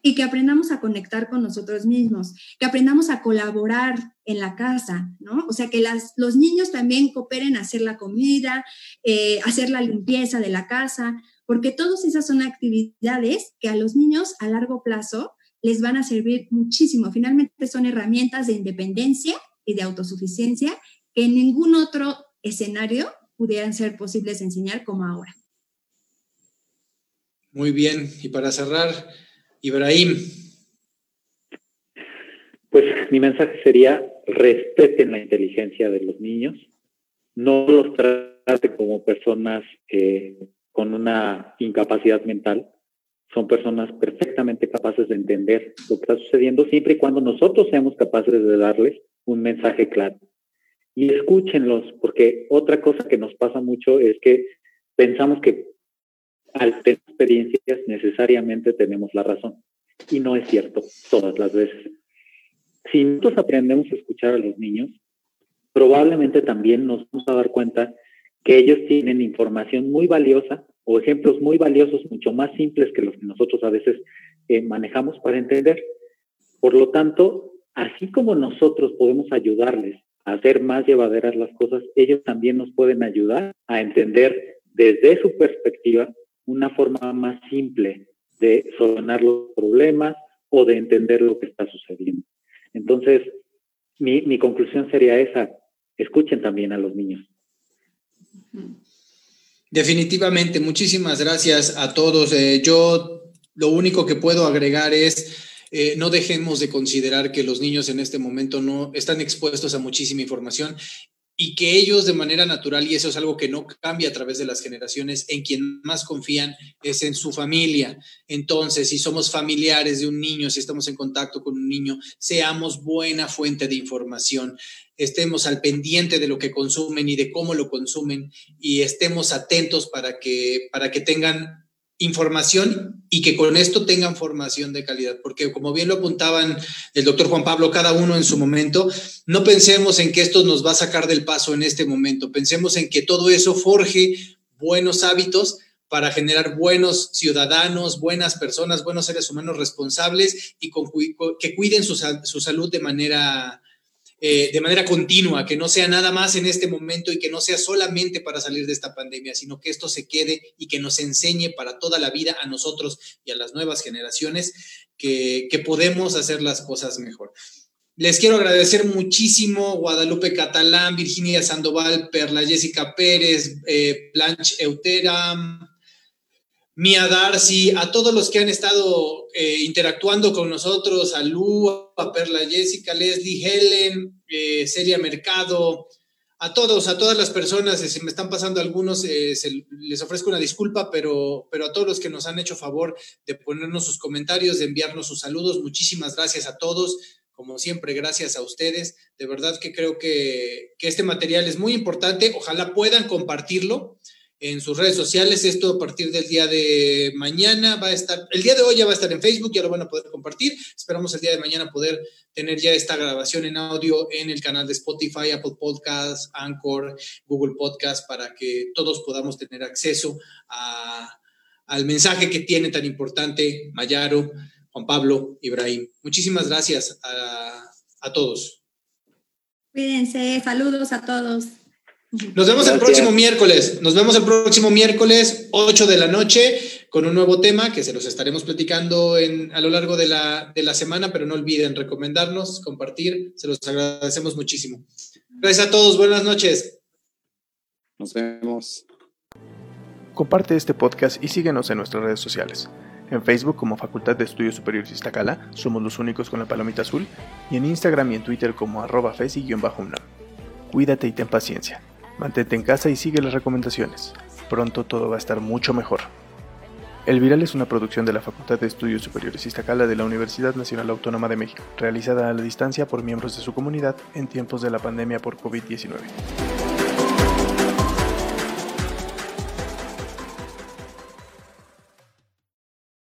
y que aprendamos a conectar con nosotros mismos, que aprendamos a colaborar en la casa, ¿no? O sea, que las, los niños también cooperen a hacer la comida, eh, hacer la limpieza de la casa, porque todas esas son actividades que a los niños a largo plazo les van a servir muchísimo. Finalmente son herramientas de independencia y de autosuficiencia que en ningún otro escenario pudieran ser posibles enseñar como ahora. Muy bien, y para cerrar, Ibrahim. Pues mi mensaje sería, respeten la inteligencia de los niños, no los trate como personas eh, con una incapacidad mental, son personas perfectamente capaces de entender lo que está sucediendo siempre y cuando nosotros seamos capaces de darles un mensaje claro. Y escúchenlos, porque otra cosa que nos pasa mucho es que pensamos que al tener experiencias necesariamente tenemos la razón. Y no es cierto todas las veces. Si nosotros aprendemos a escuchar a los niños, probablemente también nos vamos a dar cuenta que ellos tienen información muy valiosa o ejemplos muy valiosos, mucho más simples que los que nosotros a veces eh, manejamos para entender. Por lo tanto, así como nosotros podemos ayudarles a hacer más llevaderas las cosas, ellos también nos pueden ayudar a entender desde su perspectiva una forma más simple de solucionar los problemas o de entender lo que está sucediendo. Entonces, mi, mi conclusión sería esa, escuchen también a los niños. Definitivamente, muchísimas gracias a todos. Eh, yo lo único que puedo agregar es eh, no dejemos de considerar que los niños en este momento no están expuestos a muchísima información y que ellos de manera natural, y eso es algo que no cambia a través de las generaciones, en quien más confían es en su familia. Entonces, si somos familiares de un niño, si estamos en contacto con un niño, seamos buena fuente de información, estemos al pendiente de lo que consumen y de cómo lo consumen y estemos atentos para que, para que tengan información y que con esto tengan formación de calidad, porque como bien lo apuntaban el doctor Juan Pablo, cada uno en su momento, no pensemos en que esto nos va a sacar del paso en este momento, pensemos en que todo eso forje buenos hábitos para generar buenos ciudadanos, buenas personas, buenos seres humanos responsables y que cuiden su, su salud de manera eh, de manera continua, que no sea nada más en este momento y que no sea solamente para salir de esta pandemia, sino que esto se quede y que nos enseñe para toda la vida a nosotros y a las nuevas generaciones que, que podemos hacer las cosas mejor. Les quiero agradecer muchísimo Guadalupe Catalán, Virginia Sandoval, Perla Jessica Pérez, eh, Blanche Eutera, Mia Darcy, a todos los que han estado eh, interactuando con nosotros, a Lu, a Perla Jessica, Leslie, Helen, eh, Celia Mercado, a todos, a todas las personas, si me están pasando algunos, eh, les ofrezco una disculpa, pero, pero a todos los que nos han hecho favor de ponernos sus comentarios, de enviarnos sus saludos, muchísimas gracias a todos. Como siempre, gracias a ustedes. De verdad que creo que, que este material es muy importante. Ojalá puedan compartirlo en sus redes sociales. Esto a partir del día de mañana va a estar, el día de hoy ya va a estar en Facebook, ya lo van a poder compartir. Esperamos el día de mañana poder tener ya esta grabación en audio en el canal de Spotify, Apple Podcasts, Anchor, Google Podcasts, para que todos podamos tener acceso al mensaje que tiene tan importante Mayaro, Juan Pablo, Ibrahim. Muchísimas gracias a, a todos. Cuídense, saludos a todos. Nos vemos el próximo miércoles. Nos vemos el próximo miércoles, 8 de la noche, con un nuevo tema que se los estaremos platicando en, a lo largo de la, de la semana, pero no olviden recomendarnos, compartir. Se los agradecemos muchísimo. Gracias a todos. Buenas noches. Nos vemos. Comparte este podcast y síguenos en nuestras redes sociales. En Facebook como Facultad de Estudios Superiores Iztacala, somos los únicos con la palomita azul, y en Instagram y en Twitter como arroba fesi-unam. Cuídate y ten paciencia. Mantente en casa y sigue las recomendaciones. Pronto todo va a estar mucho mejor. El Viral es una producción de la Facultad de Estudios Superiores Iztacala de la Universidad Nacional Autónoma de México, realizada a la distancia por miembros de su comunidad en tiempos de la pandemia por COVID-19.